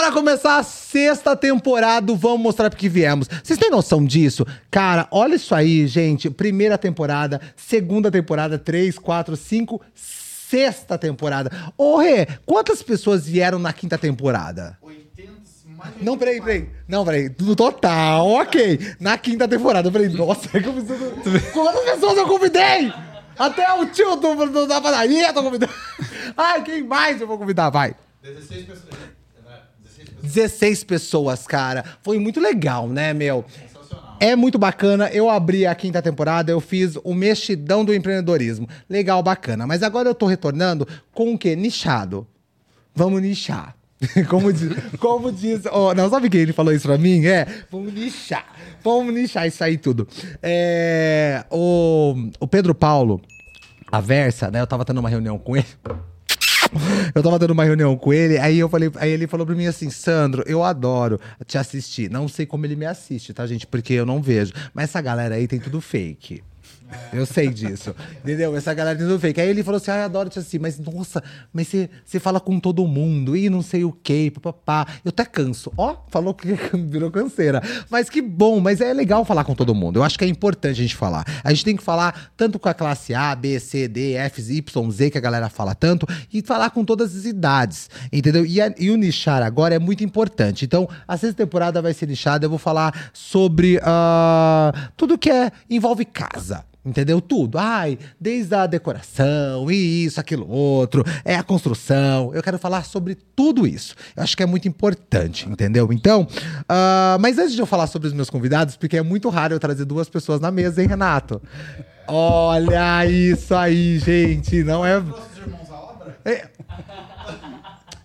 Bora começar a sexta temporada, vamos mostrar porque viemos. Vocês têm noção disso? Cara, olha isso aí, gente. Primeira temporada, segunda temporada, três, quatro, cinco, sexta temporada. Ô, Rê, quantas pessoas vieram na quinta temporada? 800, mais de Não, peraí, peraí. Não, peraí. No total, ok. Na quinta temporada. Eu falei, nossa, é que eu preciso... quantas pessoas eu convidei? Até o tio do, do- da padaria eu tô convidando. Ai, quem mais eu vou convidar? Vai. 16 pessoas. Né? 16 pessoas. 16 pessoas, cara. Foi muito legal, né, meu? É muito bacana. Eu abri a quinta temporada, eu fiz o mexidão do empreendedorismo. Legal, bacana. Mas agora eu tô retornando com o quê? Nichado. Vamos nichar. Como diz, como diz oh, não sabe quem ele falou isso pra mim? É, vamos nichar. Vamos nichar isso aí tudo. É, o, o Pedro Paulo, a Versa, né? Eu tava tendo uma reunião com ele. Eu tava dando uma reunião com ele, aí eu falei, aí ele falou pra mim assim, Sandro, eu adoro te assistir. Não sei como ele me assiste, tá, gente? Porque eu não vejo. Mas essa galera aí tem tudo fake. Eu sei disso. Entendeu? Essa galera tudo fake. Aí ele falou assim: eu adoro te assistir, mas nossa, mas você, fala com todo mundo e não sei o quê, papapá. Eu até canso. Ó, falou que virou canseira. Mas que bom, mas é legal falar com todo mundo. Eu acho que é importante a gente falar. A gente tem que falar tanto com a classe A, B, C, D, F, Y, Z, que a galera fala tanto, e falar com todas as idades. Entendeu? E, a- e o nichar agora é muito importante. Então, a sexta temporada vai ser nichada. Eu vou falar sobre ah, tudo que é, envolve casa. Entendeu? Tudo. Ai, desde a decoração, e isso, aquilo, outro, é a construção. Eu quero falar sobre tudo isso. Eu acho que é muito importante, entendeu? Então, ah, mas antes de eu falar sobre os meus convidados, porque é muito raro eu trazer duas pessoas na mesa, hein, Renato? Olha isso aí, gente. Não é. Irmãos à obra? É,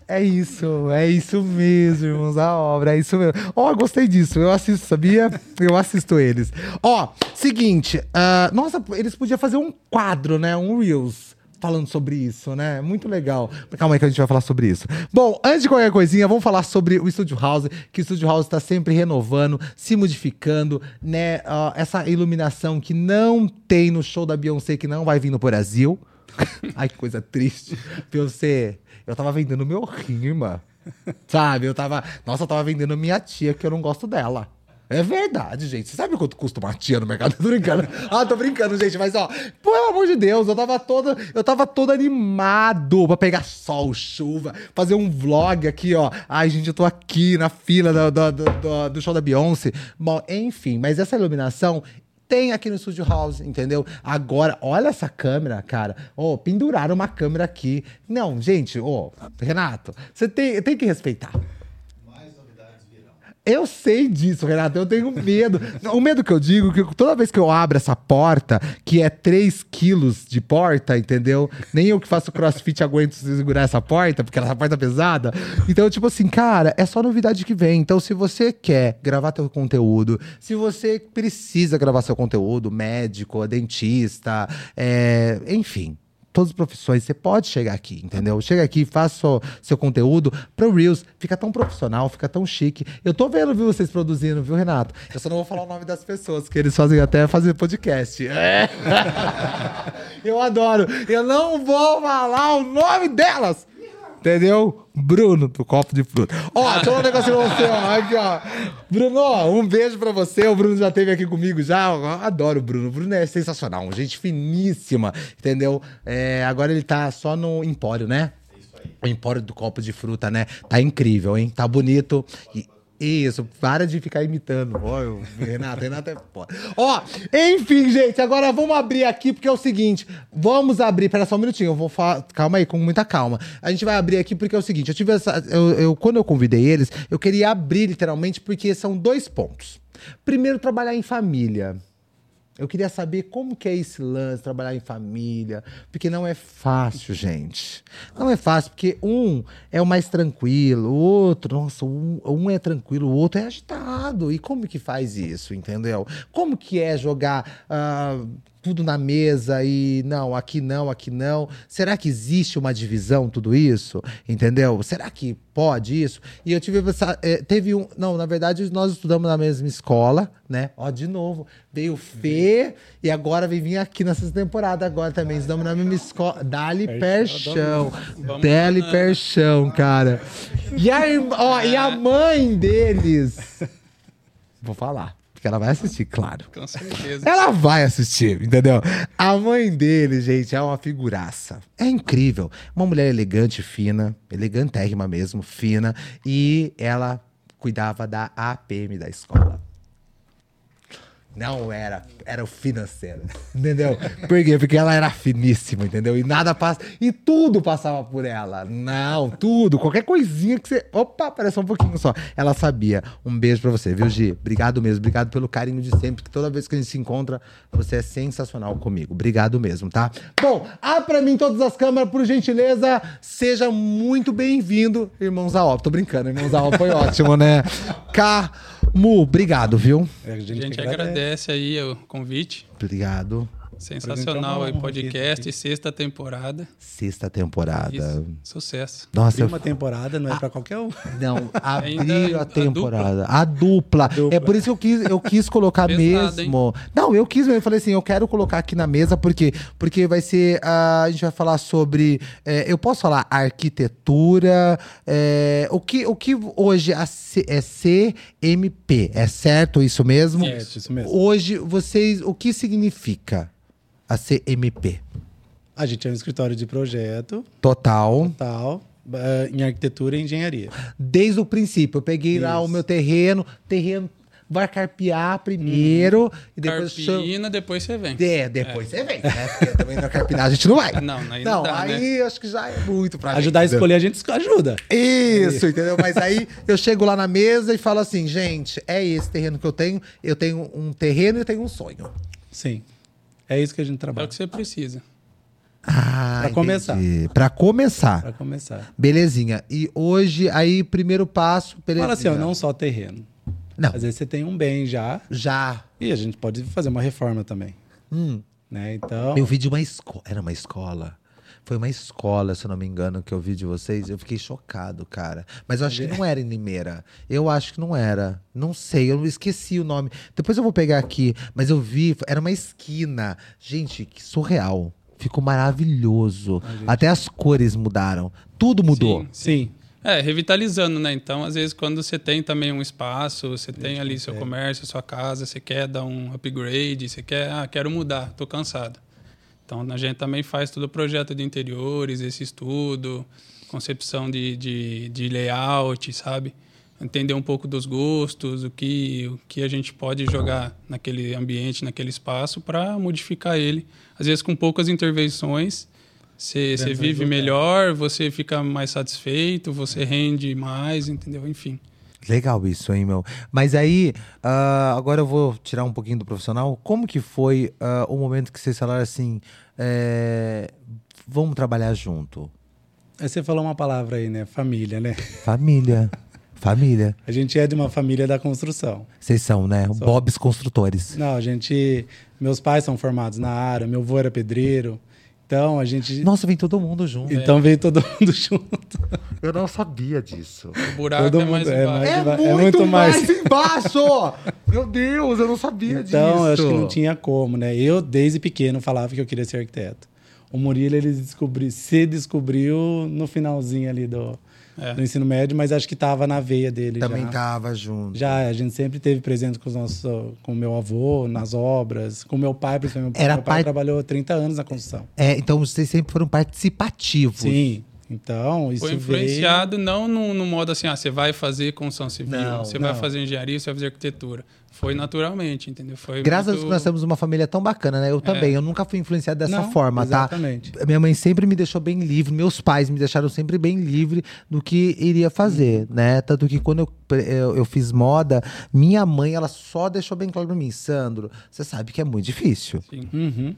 é isso, é isso mesmo, irmãos, a obra, é isso mesmo. Ó, gostei disso, eu assisto, sabia? Eu assisto eles. Ó, seguinte, ah, nossa, eles podiam fazer um quadro, né? Um Reels. Falando sobre isso, né? Muito legal. Calma aí que a gente vai falar sobre isso. Bom, antes de qualquer coisinha, vamos falar sobre o Studio House, que o Studio House está sempre renovando, se modificando, né? Ah, essa iluminação que não tem no show da Beyoncé, que não vai vir no Brasil. Ai, que coisa triste. Beyoncé, eu tava vendendo meu rim, irmã. Sabe? Eu tava. Nossa, eu tava vendendo minha tia, que eu não gosto dela. É verdade, gente. Você sabe quanto custa uma tia no mercado? Tô brincando. Ah, tô brincando, gente. Mas, ó, pelo amor de Deus, eu tava todo, eu tava todo animado pra pegar sol, chuva, fazer um vlog aqui, ó. Ai, gente, eu tô aqui na fila do, do, do- do- show da Beyoncé. Bom, enfim, mas essa iluminação tem aqui no Studio House, entendeu? Agora, olha essa câmera, cara. Ô, penduraram uma câmera aqui. Não, gente, ô, Renato, você tem, tem que respeitar. Eu sei disso, Renato. Eu tenho medo. O medo que eu digo é que toda vez que eu abro essa porta, que é 3 quilos de porta, entendeu? Nem eu que faço crossfit aguento segurar essa porta, porque essa porta é pesada. Então, tipo assim, cara, é só novidade que vem. Então, se você quer gravar teu conteúdo, se você precisa gravar seu conteúdo, médico, dentista, é, enfim todas as profissões, você pode chegar aqui, entendeu? Chega aqui, faça seu, conteúdo pro Reels, fica tão profissional, fica tão chique. Eu tô vendo, viu, vocês produzindo, viu, Renato? Eu só não vou falar o nome das pessoas, que eles fazem até fazer podcast. É. Eu adoro. Eu não vou falar o nome delas. Entendeu? Bruno, do copo de fruta. Ó, eu falar um negócio pra você, ó. Aqui, ó. Bruno, ó, um beijo pra você. O Bruno já esteve aqui comigo já. Eu adoro o Bruno. O Bruno é sensacional. Gente finíssima, entendeu? É, agora ele tá só no Empório, né? É isso aí. O Empório do copo de fruta, né? Tá incrível, hein? Tá bonito. E- isso, para de ficar imitando. Ó, eu- Renato, Renato é foda. Ó, enfim, gente, agora vamos abrir aqui, porque é o seguinte: vamos abrir. Pera só um minutinho, eu vou falar. Calma aí, com muita calma. A gente vai abrir aqui porque é o seguinte: eu tive essa. Eu, eu- quando eu convidei eles, eu queria abrir literalmente, porque são dois pontos. Primeiro, trabalhar em família. Eu queria saber como que é esse lance, trabalhar em família, porque não é fácil, gente. Não é fácil, porque um é o mais tranquilo, o outro, nossa, um, um é tranquilo, o outro é agitado. E como que faz isso, entendeu? Como que é jogar ah, tudo na mesa e não, aqui não, aqui não? Será que existe uma divisão, tudo isso? Entendeu? Será que pode isso? E eu tive essa. eh, teve um. Não, na verdade, nós estudamos na mesma escola, né? Ó, de novo. Veio o Fê e agora vem vir aqui nessa temporada agora também. Estudamos na mesma escola. Dali Perchão. Vamos Dali? Perchão, cara. E a, ó, e a mãe deles. Vou falar. Porque ela vai assistir, claro. Com certeza. Ela vai assistir, entendeu? A mãe dele, gente, é uma figuraça. É incrível. Uma mulher elegante, fina, elegantérrima mesmo, fina. E ela cuidava da APM da escola. Não era, era o financeiro, entendeu? Por quê? Porque ela era finíssima, entendeu? E nada passa, e tudo passava por ela. Não, tudo, qualquer coisinha que você, opa, parece um pouquinho só. Ela sabia. Um beijo pra você, viu, Gi? Obrigado mesmo, obrigado pelo carinho de sempre, que toda vez que a gente se encontra, você é sensacional comigo. Obrigado mesmo, tá? Bom, abra mim todas as câmeras, por gentileza. Seja muito bem-vindo, irmãos Zaop. Tô brincando, irmãos Zaop foi ótimo, né? Camu, obrigado, viu? A gente agradece aí o convite. Obrigado. Sensacional aí, podcast, sexta temporada. Sexta temporada. Isso, sucesso. Nossa, Abrir eu... uma temporada não é pra qualquer um. não, abrir a a temporada. A dupla. Dupla. É por isso que eu quis, eu quis colocar Pesado, mesmo. Não, eu quis mesmo. Eu falei assim, eu quero colocar aqui na mesa, porque Porque vai ser. ah, a gente vai falar sobre. é, eu posso falar arquitetura. é, o, que, o que hoje a C- é CMP? É certo isso mesmo? Isso. Isso mesmo. Hoje, vocês. O que significa a CMP? A gente é um escritório de projeto, Total. tal, eh, em arquitetura e engenharia. Desde o princípio. Eu peguei lá o Isso. meu terreno, terreno vai carpear primeiro e depois Carpina, depois você vem. É, depois você vem, né? Porque também na carpinar a gente não vai. Não, aí não dá, né? aí acho que já é muito pra Ajudar a gente, escolher, a gente ajuda. Isso, entendeu? Mas aí eu chego lá na mesa e falo assim, gente, é esse terreno que eu tenho. Eu tenho um terreno e eu tenho um sonho. Sim. É isso que a gente É o trabalha. que você precisa. Ah, Pra começar. Pra começar. Pra começar. Belezinha. E hoje, aí, primeiro passo. Belezinha. Fala assim, ó, não só terreno. Não, Às vezes você tem um bem já já. e a gente pode fazer uma reforma também. Hum. Né? Então, Eu vi de uma escola. Era uma escola. Foi uma escola, se eu não me engano, que eu vi de vocês. Eu fiquei chocado, cara. Mas eu acho que não era em Limeira. Eu acho que não era. Não sei, eu esqueci o nome. Depois eu vou pegar aqui. Mas eu vi, era uma esquina. Gente, que surreal. Ficou maravilhoso. Até as cores mudaram. Tudo mudou. Sim. sim. É, revitalizando, né? Então, às vezes, quando você tem também um espaço, você tem ali seu comércio, sua casa, você quer dar um upgrade, você quer, ah, quero mudar, tô cansado. Então, a gente também faz todo o projeto de interiores, esse estudo, concepção de, de, de layout, sabe? Entender um pouco dos gostos, o que, o que a gente pode jogar naquele ambiente, naquele espaço, para modificar ele. Às vezes, com poucas intervenções, você, vive melhor, você fica mais satisfeito, você rende mais, entendeu? Enfim. Legal isso, hein, meu? Mas aí, ah, agora eu vou tirar um pouquinho do profissional. Como que foi ah, o momento que vocês falaram assim, é, vamos trabalhar junto? Aí você falou uma palavra aí, né? Família, né? Família. Família. A gente é de uma família da construção. Vocês são, né? Sou. Bobs Construtores. Não, a gente. Meus pais são formados na área, meu avô era pedreiro. Então a gente. Nossa, vem todo mundo junto. Então veio todo mundo junto. Eu não sabia disso. O buraco Todo é mais mundo- é embaixo. mais- É, ba- muito, é muito mais. embaixo! Meu Deus, eu não sabia disso. Então, eu acho que não tinha como, né? Eu, desde pequeno, falava que eu queria ser arquiteto. O Murilo, ele descobri, se descobriu no finalzinho ali do, É. do ensino médio, mas acho que estava na veia dele Também já. tava junto. Já, a gente sempre teve presente com os nossos, com o meu avô, nas obras, com o meu pai, principalmente. Era meu pai pai- trabalhou 30 anos na construção. É, então vocês sempre foram participativos. Sim. Então, isso Foi veio... influenciado não no, no modo assim, ah, você vai fazer construção civil, Não, você vai não. fazer engenharia, você vai fazer arquitetura. Foi naturalmente, entendeu? Foi Graças a muito- Deus que nós temos uma família tão bacana, né? Eu também, eu nunca fui influenciado dessa Não, forma, exatamente. tá? Minha mãe sempre me deixou bem livre, meus pais me deixaram sempre bem livre do que iria fazer, né? Tanto que quando eu, eu, eu fiz moda, minha mãe, ela só deixou bem claro pra mim, Sandro, você sabe que é muito difícil, Sim. Uhum.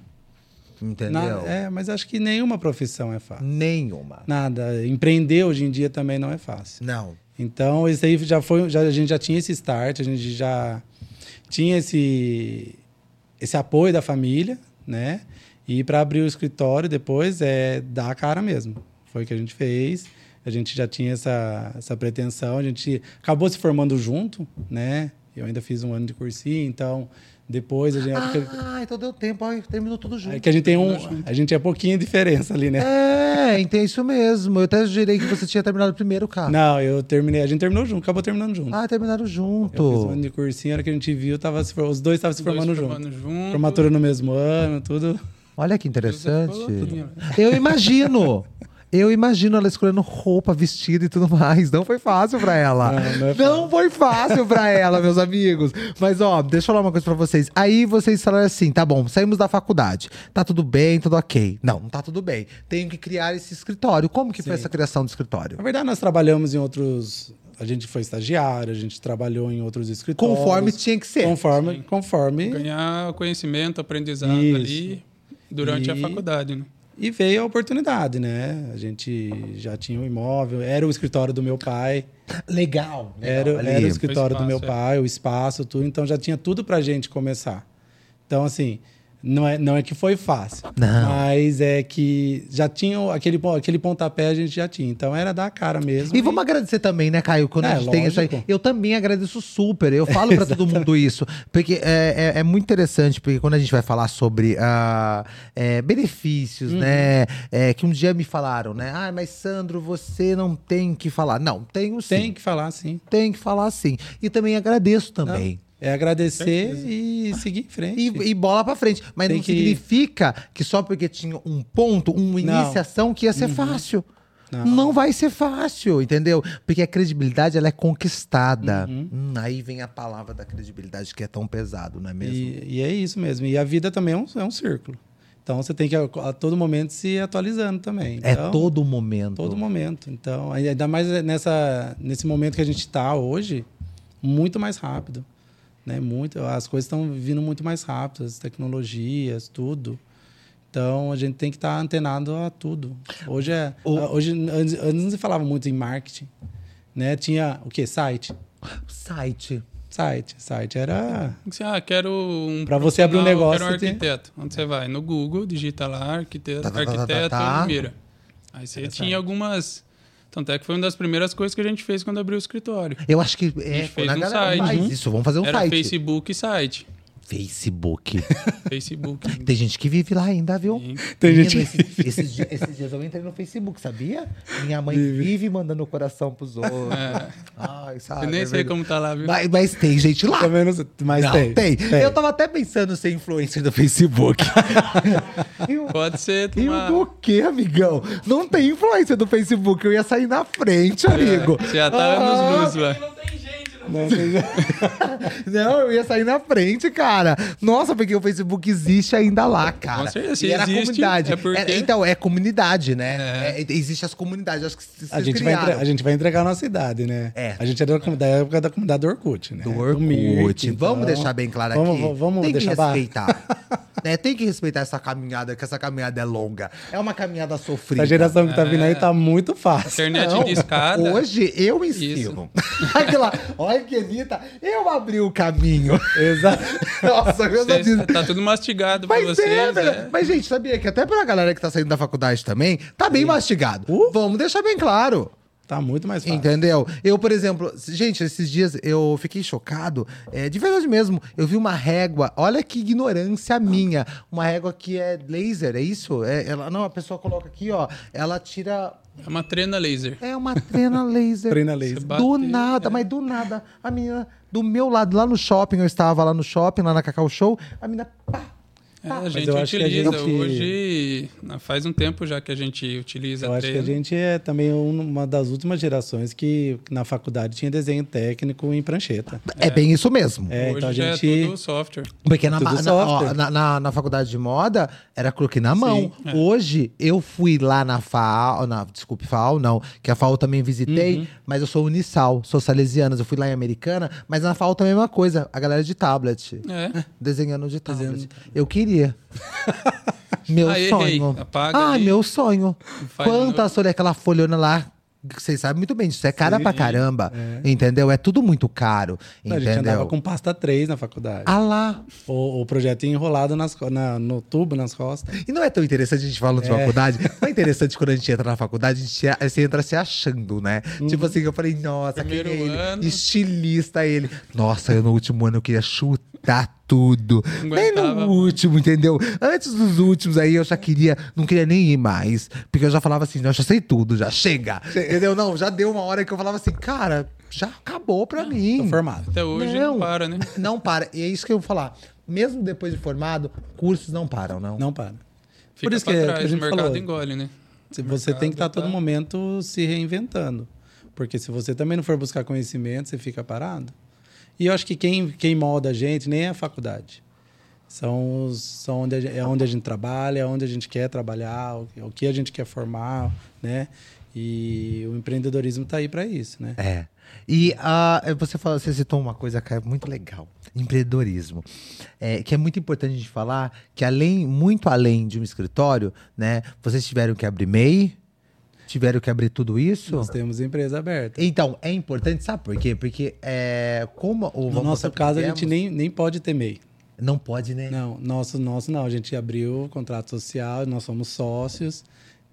Entendeu? Na- é, mas acho que nenhuma profissão é fácil. Nenhuma. Nada. Empreender hoje em dia também não é fácil. Não. Então, isso aí já foi, já, a gente já tinha esse start, a gente já tinha esse, esse apoio da família, né? E para abrir o escritório depois é dar a cara mesmo. Foi o que a gente fez. A gente já tinha essa, essa pretensão, a gente acabou se formando junto, né? Eu ainda fiz um ano de cursinho, então depois a gente. Ah, então deu tempo, ó, terminou tudo junto. É que a gente tem um. A gente é pouquinho de diferença ali, né? É, então é isso mesmo. Eu até jurei que você tinha terminado primeiro, cara. Não, eu terminei. A gente terminou junto, acabou terminando junto. Ah, terminaram Eu fiz um junto. ano de cursinho, a hora que a gente viu, tava se os dois estavam se Dois formando junto. formando junto. Formatura no mesmo ano, tudo. Olha que interessante. Eu imagino. Eu imagino ela escolhendo roupa, vestido e tudo mais. Não foi fácil pra ela. Não, não é Não foi fácil pra ela, meus amigos. Mas, ó, deixa eu falar uma coisa pra vocês. Aí vocês falaram assim: tá bom, saímos da faculdade. Tá tudo bem, tudo ok. Não, não tá tudo bem. Tenho que criar esse escritório. Como que foi Sim. essa criação do escritório? Na verdade, nós trabalhamos em outros. A gente foi estagiário, a gente trabalhou em outros escritórios. Conforme tinha que ser. Conforme. Sim. conforme Ganhar conhecimento, aprendizado Isso. ali durante a E- faculdade, né? E veio a oportunidade, né? A gente já tinha um imóvel, era o escritório do meu pai, Legal. era, ali. era o escritório O do meu espaço, é. pai, o espaço, tudo, então já tinha tudo pra gente começar. Então, assim, não é, não é que foi fácil, Não. mas é que já tinha aquele, aquele pontapé, a gente já tinha. Então era dar a cara mesmo. E vamos agradecer também, né, Caio? Quando É, a gente tem isso aí. lógico. Eu também agradeço super. Eu falo pra todo mundo isso. Porque é, é, é muito interessante, porque quando a gente vai falar sobre ah, é, benefícios, Uhum. né? é, que um dia me falaram, né? Ah, mas Sandro, você não tem que falar. Não, tenho sim. Tem que falar, sim. Tem que falar sim. E também agradeço também. É agradecer e seguir em frente. E, e bola pra frente. Mas Tem não que- significa que só porque tinha um ponto, uma Não. iniciação, que ia ser fácil. Não. Não. vai ser fácil, entendeu? Porque a credibilidade ela é conquistada. Uhum. Hum, aí vem a palavra da credibilidade que é tão pesado, não é mesmo? E, e é isso mesmo. E a vida também é um, é um círculo. Então você tem que a, a todo momento se atualizando também. é Então, todo momento. todo momento. Então, ainda mais nessa, nesse momento que a gente está hoje, muito mais rápido. Né? Muito, as coisas estão vindo muito mais rápido, as tecnologias, tudo. Então a gente tem que estar antenado a tudo. Hoje é. O- Hoje, antes, antes não se falava muito em marketing. Né? Tinha o quê? Site. Site. Site. Site era. Ah, quero um. Pra você abrir um negócio, Quero um tem- arquiteto. Onde você vai? No Google, digita lá, arquiteto, Tá, tá, tá, tá, arquiteto tá. Mira. Aí você Interessante. tinha algumas. Tanto é que foi uma das primeiras coisas que a gente fez quando abriu o escritório. Eu acho que é, gente fez a um galera site. Uhum. isso, vamos fazer um Era site. Facebook e site. Facebook. Facebook. Tem gente que vive lá ainda, viu? Sim. Tem Menino, gente que esses, esses dias, esses dias eu entrei no Facebook, sabia? Minha mãe vive, mandando coração pros outros. Ai, sabe? Eu nem é sei verdade. como tá lá, viu? Mas, mas tem gente lá. Não sei, mas Não, tem, tem. Eu tava até pensando em ser influencer do Facebook. e o, Pode ser e o uma... quê, amigão? Não tem influencer do Facebook. Eu ia sair na frente, amigo. Você já tava Ah, nos luz lá. Não, tem- Não, eu ia sair na frente, cara. Nossa, porque o Facebook existe ainda lá, cara. Com certeza, E era existe, comunidade. é porque- Era- então, é comunidade, né? É, existe as comunidades. Acho que a, gente vai entre- a gente vai entregar a nossa idade, né? É. A gente é da, da época da comunidade do Orkut, né? Do Orkut. Mirk, vamos então- deixar bem claro vamos, aqui. Vamos, vamos Tem deixar que respeitar. né? Tem que respeitar essa caminhada, que essa caminhada é longa. É uma caminhada sofrida. A geração que tá vindo aí tá muito fácil. Internet Não, de escada. Hoje eu ensino. Aquela, olha que bonita. Eu abri o caminho. Exato. Nossa, eu já Vocês- disse. tá tudo mastigado pra Mas vocês. é, é. velho. Mas, gente, sabia que até pra galera que tá saindo da faculdade também, tá bem mastigado. Uh. Vamos deixar bem claro. Tá muito mais fácil. Entendeu? Eu, por exemplo, gente, esses dias eu fiquei chocado, é, de verdade mesmo. Eu vi uma régua, olha que ignorância minha. Uma régua que é laser, é isso? É, ela, não, a pessoa coloca aqui, ó, ela tira. É uma trena laser. É uma trena laser. Trena laser. Você Do nada, mas do nada. A menina, do meu lado, lá no shopping, eu estava lá no shopping, lá na Cacau Show, a menina, pá, É, a gente eu acho que a utiliza. gente- Hoje, faz um tempo já que a gente utiliza Eu acho que a gente é também um- uma das últimas gerações que na faculdade tinha desenho técnico em prancheta. é, bem isso mesmo. É, Hoje então a já gente. é tudo software. Porque na, na, software. ó, na, na- na faculdade de moda era croquis na mão. é. Hoje eu fui lá na FAO, na, desculpe, FAO não, que a FAO também visitei, Uhum. mas eu sou Unisal, sou salesianas, eu fui lá em Americana, mas na FAO também é a mesma coisa, a galera de tablet, É. desenhando de tablet. Desenhando. Eu queria. meu Ah, errei. sonho. Apaga ah, ali. meu sonho. De Quantas folhas aquela folhona lá vocês sabem muito bem disso. É cara Sim. pra caramba. Entendeu? É tudo muito caro. Não, a gente andava Entendeu? com pasta 3 na faculdade. Ah lá. O, o projeto enrolado nas, na- no tubo, nas costas. E não é tão interessante a gente falando de É. faculdade? Não é interessante quando a gente entra na faculdade, a gente você entra se achando, né? Tipo assim, eu falei, nossa, é Primeiro ele? ano. Estilista ele. Nossa, eu no último ano eu queria chutar tudo. Não Nem no último, entendeu? Antes dos últimos aí eu já queria, não queria nem ir mais. Porque eu já falava assim, não, eu já sei tudo, já chega. Entendeu? Não, já deu uma hora que eu falava assim, cara, já acabou pra mim. Tô formado. Até hoje não, para, né? Não para. E é isso que eu vou falar. Mesmo depois de formado, cursos não param, não. Não para. Fica Por isso pra que, trás, que a gente o mercado falou. engole, né? Se Você tem que estar a todo tá- momento se reinventando. Porque se você também não for buscar conhecimento, você fica parado. E eu acho que quem, quem molda a gente nem é a faculdade. São, os, são onde a, é onde a gente trabalha, é onde a gente quer trabalhar, o, o que a gente quer formar, né? E o empreendedorismo está aí para isso, né? É. E ah, você, falou, você citou uma coisa que é muito legal: empreendedorismo. É, que é muito importante a gente falar que, além, muito além de um escritório, né? Vocês tiveram que abrir MEI, tiveram que abrir tudo isso. Nós temos empresa aberta. Então, é importante, sabe por quê? Porque é, como o No nosso caso, a gente nem, nem pode ter MEI. Não pode, né? Não, nosso, nosso não. A gente abriu o contrato social, nós somos sócios.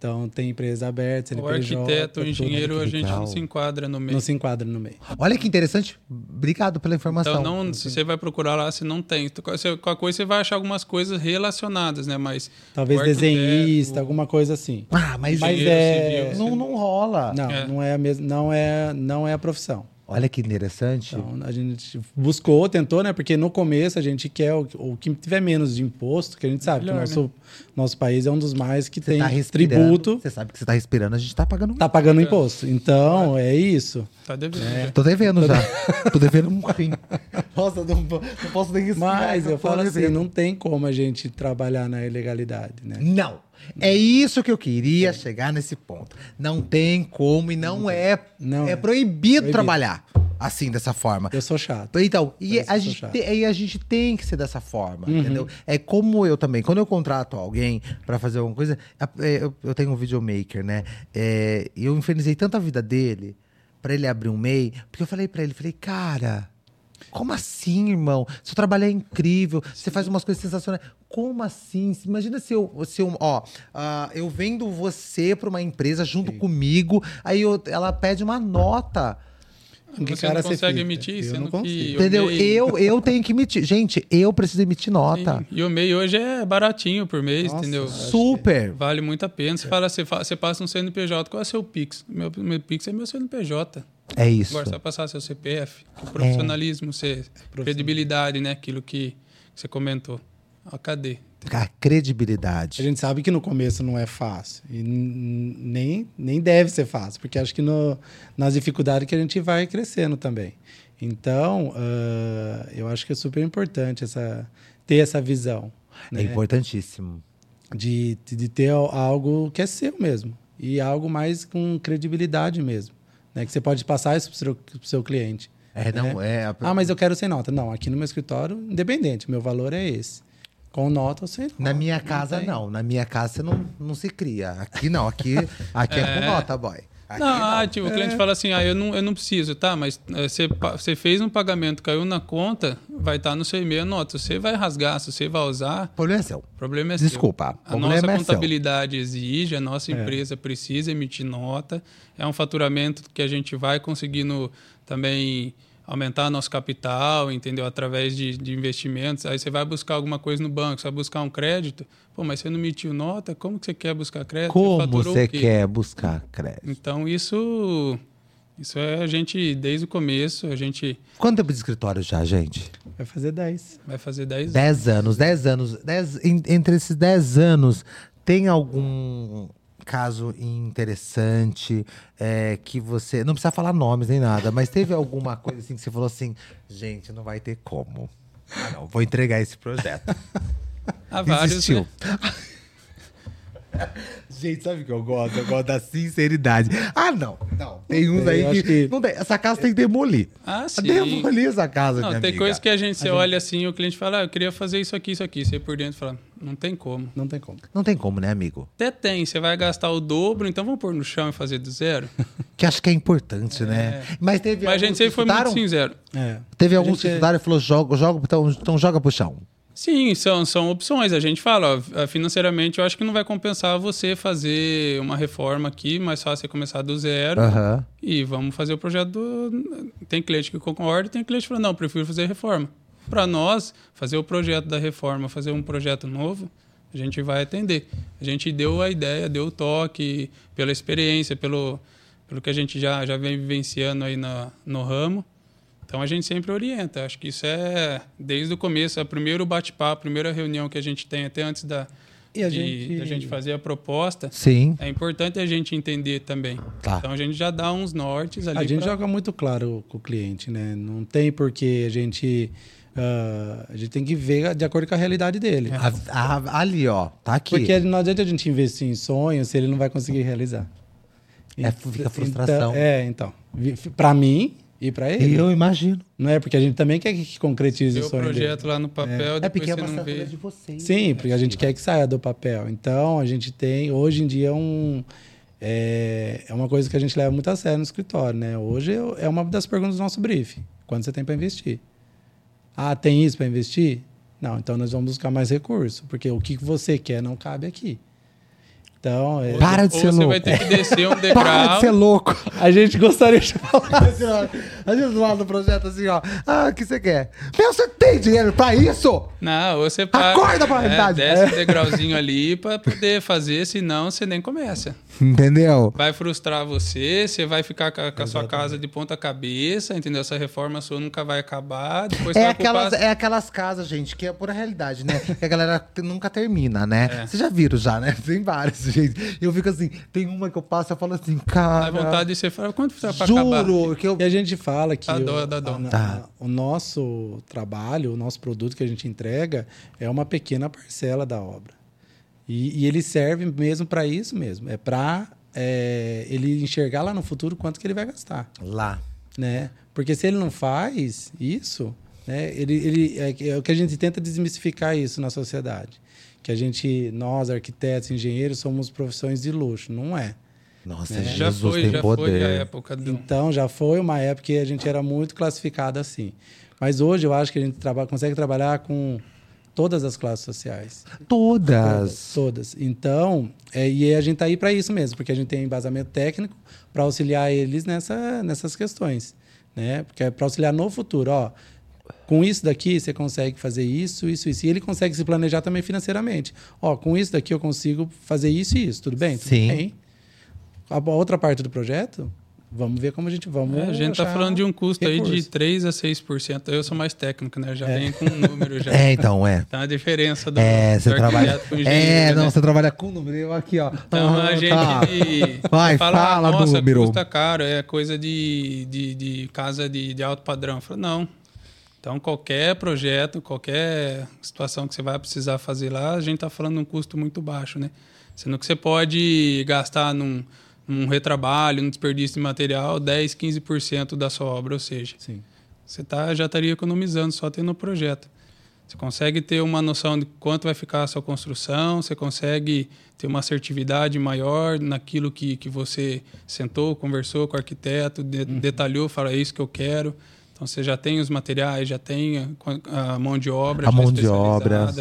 Então tem empresa aberta, O CNPJ. arquiteto, o tudo. engenheiro, a gente não se enquadra no meio. Não se enquadra no meio. Olha que interessante. Obrigado pela informação. Então, não, se você vai procurar lá, se não tem. Tu- você- Qualquer coisa você vai achar algumas coisas relacionadas, né? Mas. Talvez o desenhista, alguma coisa assim. Ah, mas, Mas é- civil, não, não rola. Não, É. não é a mesma, não é, não é a profissão. Olha que interessante. Então, a gente buscou, tentou, né? Porque no começo a gente quer o, o que tiver menos de imposto, que a gente sabe Melhor, que o nosso, nosso país é um dos mais que Você tem tá tributo, Você sabe que você tá respirando, a gente tá pagando um tá pagando imposto. Então, é isso. Tá devendo. É. já. Tô devendo já. Tô devendo um fim. Nossa, não, não posso nem respirar. Mas eu falo assim, devendo. não tem como a gente trabalhar na ilegalidade, né? Não. É isso que eu queria chegar nesse ponto. Não tem como e não, é. Não é é. proibido, Proibido. trabalhar assim, dessa forma. Eu sou chato. Então, e Parece a, gente e a gente tem que ser dessa forma, Uhum. entendeu? É como eu também. Quando eu contrato alguém pra fazer alguma coisa, é, eu, eu tenho um videomaker, né? É, e eu infernizei tanto a vida dele pra ele abrir um MEI, porque eu falei pra ele, falei, cara. Como assim, irmão? Seu trabalho é incrível, você faz umas coisas sensacionais. Como assim? Imagina se eu, se eu ó, ah, eu vendo você pra uma empresa junto comigo, aí eu- ela pede uma nota. Que Você cara não você consegue emitir, Eu sendo não que. consigo. o Entendeu? MEI Eu, eu tenho que emitir. Gente, eu preciso emitir nota. Sim. E o MEI hoje é baratinho por mês, Nossa, entendeu? Super. Vale muito a pena. Você fala, você, você passa um CNPJ, qual é o seu Pix? Meu, meu Pix é meu CNPJ. É isso. Agora vai passar seu CPF, o profissionalismo, você, credibilidade, né? Aquilo que, você comentou. Ó, cadê? A A credibilidade. gente sabe que no começo não é fácil. E nem, nem deve ser fácil, porque acho que no, nas dificuldades que a gente vai crescendo também. Então, ah, eu acho que é super importante essa, ter essa visão. É né? importantíssimo. de, de de ter al- algo que é seu mesmo. E algo mais com credibilidade mesmo. Né? Que você pode passar isso para o seu, pro seu cliente. É, não, é. Ah, mas eu quero sem nota. Não, aqui no meu escritório, independente, meu valor é esse. Com nota ou sem nota. Na minha casa, tem. não. Na minha casa você não, não se cria. Aqui não. Aqui, aqui é. com nota, boy. Aqui não, ah, tipo, o cliente fala assim, ah, eu não, eu não preciso, tá? Mas eh, você, você fez um pagamento, caiu na conta, vai estar no seu e-mail a nota. Você vai rasgar, se você vai usar, O problema é seu. o problema é seu. Desculpa, o A problema nossa é seu. contabilidade exige, a nossa É. empresa precisa emitir nota. É um faturamento que a gente vai conseguindo também aumentar nosso capital, entendeu? Através de, de investimentos. Aí você vai buscar alguma coisa no banco, você vai buscar um crédito. Pô, mas você não emitiu nota, como que você quer buscar crédito? Como você quer buscar crédito? Então, isso, isso é a gente, desde o começo, a gente Quanto tempo de escritório já, gente? Vai fazer 10. vai fazer 10 anos. 10 anos, 10 anos. Dez, en- entre esses 10 anos, tem algum caso interessante é, que você. Não precisa falar nomes nem nada, mas teve alguma coisa assim que você falou assim: gente, não vai ter como. Ah, não, vou entregar esse projeto. Há vários, né? Gente, sabe o que eu gosto? Eu gosto da sinceridade. Ah, não. Não. Tem uns aí que. que- Não tem. Essa casa tem que demolir. Ah, sim. Demolir essa casa, Não, minha tem amiga. coisa que a gente, você olha assim, o cliente fala, ah, eu queria fazer isso aqui, isso aqui. Você por dentro fala, Não tem como. Não tem como. Não tem como, né, amigo? Até tem, você vai gastar o dobro, então vamos pôr no chão e fazer do zero? Que acho que é importante, né? Mas teve Mas a gente sempre foi muito sincero. É. Teve A alguns gente que é- estudaram e falou, joga, joga, então, então joga pro chão. Sim, são, são opções. A gente fala, ó, financeiramente, eu acho que não vai compensar você fazer uma reforma aqui, mais fácil é começar do zero Aham. e vamos fazer o projeto do... Tem cliente que concorda, tem cliente que fala, não, prefiro fazer reforma. Para nós, fazer o projeto da reforma, fazer um projeto novo, a gente vai atender. A gente deu a ideia, deu o toque, pela experiência, pelo, pelo que a gente já, já vem vivenciando aí na, no ramo. Então a gente sempre orienta. Acho que isso é desde o começo, é o primeiro bate-papo, a primeira reunião que a gente tem até antes da, E a de, gente- da gente fazer a proposta. Sim. É importante a gente entender também. Tá. Então a gente já dá uns nortes ali. A gente pra- joga muito claro com o cliente, né? Não tem porque a gente. ah, a gente tem que ver de acordo com a realidade dele. A- a- ali, ó. Tá aqui. Porque não adianta a gente investir em sonhos se ele não vai conseguir realizar. É, fica frustração. Então, é, então. Pra mim e pra ele. E eu imagino. Não é porque a gente também quer que concretize Ver o o sonho projeto dele. lá no papel, É depois porque é você uma vê. de vocês. Sim, porque a gente quer que saia do papel. Então, a gente tem, hoje em dia, um. É, é uma coisa que a gente leva muito a sério no escritório, né? Hoje é uma das perguntas do nosso briefing. Quanto você tem para investir? Ah, tem isso para investir? Não, então nós vamos buscar mais recurso, porque o que você quer não cabe aqui. Então, é, Para de Ou ser você louco. vai ter que descer um Para de degrau. ser louco. a gente gostaria de falar. Assim, ó, A gente do lado do projeto assim, ó. Ah, o que você quer? Meu, você tem dinheiro pra isso? Não, ou você para. Acorda pra realidade. Desce É. um degrauzinho ali para poder fazer, senão você nem começa. Entendeu? Vai frustrar você, você vai ficar com a, com sua casa de ponta cabeça, entendeu? Essa reforma sua nunca vai acabar. Depois É aquelas, é aquelas casas, gente, que é pura realidade, né? que a galera nunca termina, né? É. Vocês já viram já, né? Tem várias, gente. Eu fico assim, tem uma que eu passo e falo assim, cara. Dá vontade de você falar, quanto precisa para acabar? Juro que eu. E a gente fala que Dá dó, o, dá dó. a- Tá. a- o nosso trabalho, o nosso produto que a gente entrega é uma pequena parcela da obra. E, e ele serve mesmo para isso mesmo. É para ele enxergar lá no futuro quanto que ele vai gastar. Lá. Né? Porque se ele não faz isso, né, ele, ele, é, é o que a gente tenta desmistificar isso na sociedade. Que a gente, nós, arquitetos, engenheiros, somos profissões de luxo. Não é. Nossa, É, Jesus já foi, tem já poder. foi a época do. Então já foi uma época que a gente era muito classificado assim. Mas hoje eu acho que a gente traba consegue trabalhar com todas as classes sociais. Todas. Todas. Então, é, e a gente tá aí para isso mesmo, porque a gente tem embasamento técnico para auxiliar eles nessa, nessas questões, né? Porque é para auxiliar no futuro, ó. Com isso daqui você consegue fazer isso, isso, isso. E ele consegue se planejar também financeiramente. Ó, com isso daqui eu consigo fazer isso e isso. Tudo bem? Tudo Sim. bem. A outra parte do projeto, vamos ver como a gente vamos. É, a gente tá achar falando de um custo aí de recurso. 3 a 6%. Eu sou mais técnico, né? Já vem com um número já. É, então, é. Tá a diferença do, É, você do trabalha. pro É, engenheiro, não, né? você trabalha com número. Eu aqui, ó. Então Ah, a gente tá. Vai, fala, fala nossa, número. custa caro, é coisa de, de, de casa de, de alto padrão. Eu falo, não. Então qualquer projeto, qualquer situação que você vai precisar fazer lá, a gente está falando de um custo muito baixo, né? Sendo que você pode gastar num, num retrabalho, num desperdício de material, 10, 15% da sua obra, ou seja, Sim. você tá, já estaria economizando só tendo o projeto. Você consegue ter uma noção de quanto vai ficar a sua construção, você consegue ter uma assertividade maior naquilo que, que você sentou, conversou com o arquiteto, de- Uhum. detalhou, fala, é isso que eu quero. Então você já tem os materiais, já tem a, a mão de obra A mão de obra.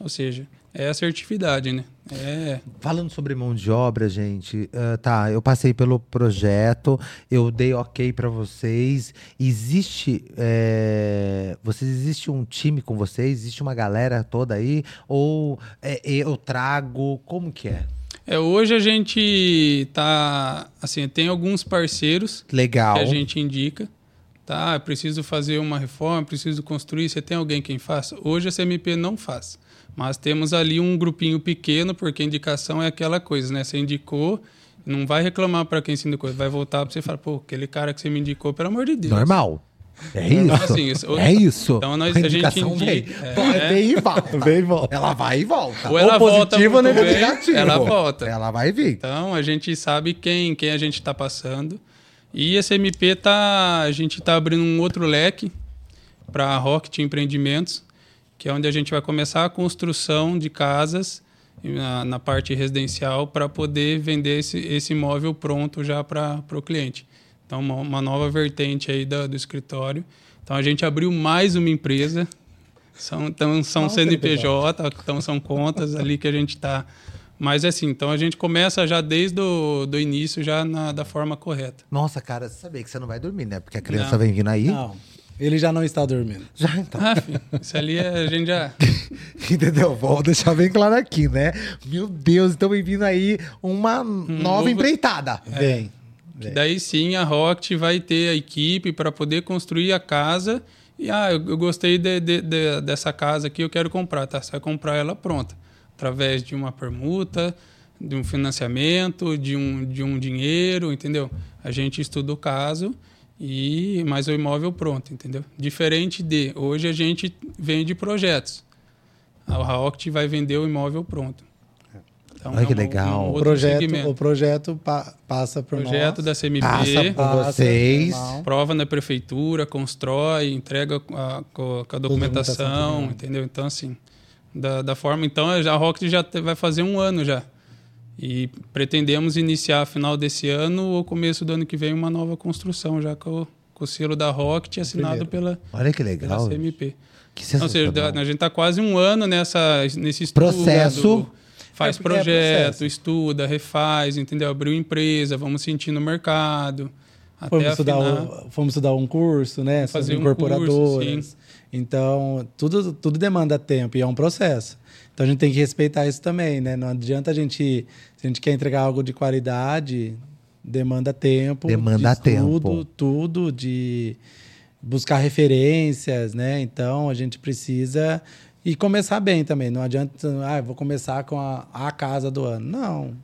Ou seja, é assertividade, né? É, Falando sobre mão de obra, gente, ah, tá, eu passei pelo projeto, eu dei ok pra vocês. Existe, é, vocês existe um time com vocês? Existe uma galera toda aí? Ou é, eu trago? Como que é? é, hoje a gente tá, assim, tem alguns parceiros Legal. que a gente indica. Tá, preciso fazer uma reforma, preciso construir. Você tem alguém quem faça? Hoje a CMP não faz. Mas temos ali um grupinho pequeno, porque a indicação é aquela coisa, né? Você indicou, não vai reclamar para quem se indicou. Vai voltar para você e falar, pô, aquele cara que você me indicou, pelo amor de Deus. Normal. É isso. Então, assim, isso- é isso. Então, nós- a gente indicação indica- vem. é, Pô, é. vem e volta. Vem e volta. Ela vai e volta. Ou ela Ou volta positivo ou negativo. ela volta. Ela vai vir. Então a gente sabe quem, quem a gente está passando. E esse MP tá, a gente está abrindo um outro leque para a Rocket Empreendimentos, que é onde a gente vai começar a construção de casas na, na parte residencial para poder vender esse, esse imóvel pronto já para o cliente. Então, uma, uma, nova vertente aí do, do escritório. Então, a gente abriu mais uma empresa. São, então, são Nossa, CNPJ, então são contas ali que a gente está mas assim, então a gente começa já desde o do início, já na, da forma correta. Nossa, cara, você sabia que você não vai dormir, né? Porque a criança Não. vem vindo aí. Não, ele já não está dormindo. Já, então. Ah, filho, isso ali é- a gente já. Entendeu? Vou deixar bem claro aqui, né? Meu Deus, então vem vindo aí uma nova novo- empreitada. Vem. vem. Daí sim a Rocket vai ter a equipe para poder construir a casa. E ah, eu, eu gostei de- de- de- dessa casa aqui, eu quero comprar. Tá, você vai comprar ela pronta. Através de uma permuta, de um financiamento, de um, de um dinheiro, entendeu? A gente estuda o caso e mais o imóvel pronto, entendeu? Diferente de hoje a gente vende projetos. A Rocket vai vender o imóvel pronto. Então, Olha que um- legal. um O projeto, segmento. o projeto pa- passa por projeto nós. da CMP. Passa por Passa, vocês. prova na prefeitura, constrói, entrega a- com, com a documentação, entendeu? Então, assim, da, da forma... Então, a Rocket já te- vai fazer um ano já. E pretendemos iniciar final desse ano ou começo do ano que vem uma nova construção, já com, o- com o selo da Rocket assinado pela, Olha que pela legal. CMP. Que Ou seja, a gente está quase um ano nessa, nesse estudo. Processo. Faz É, é projeto, processo. estuda, refaz, entendeu? Abriu empresa, vamos sentir no mercado. Até Fomos estudar, o- fomos estudar um curso, né? Fazer Sobre um curso, incorporadoras. sim. Então, tudo, tudo demanda tempo e é um processo. Então, a gente tem que respeitar isso também, né? Não adianta a gente... Se a gente quer entregar algo de qualidade, demanda tempo. Demanda de estudo, tempo. Tudo, de buscar referências, né? Então, a gente precisa... E começar bem também. Não adianta, ah, vou começar com a, a casa do ano. Não.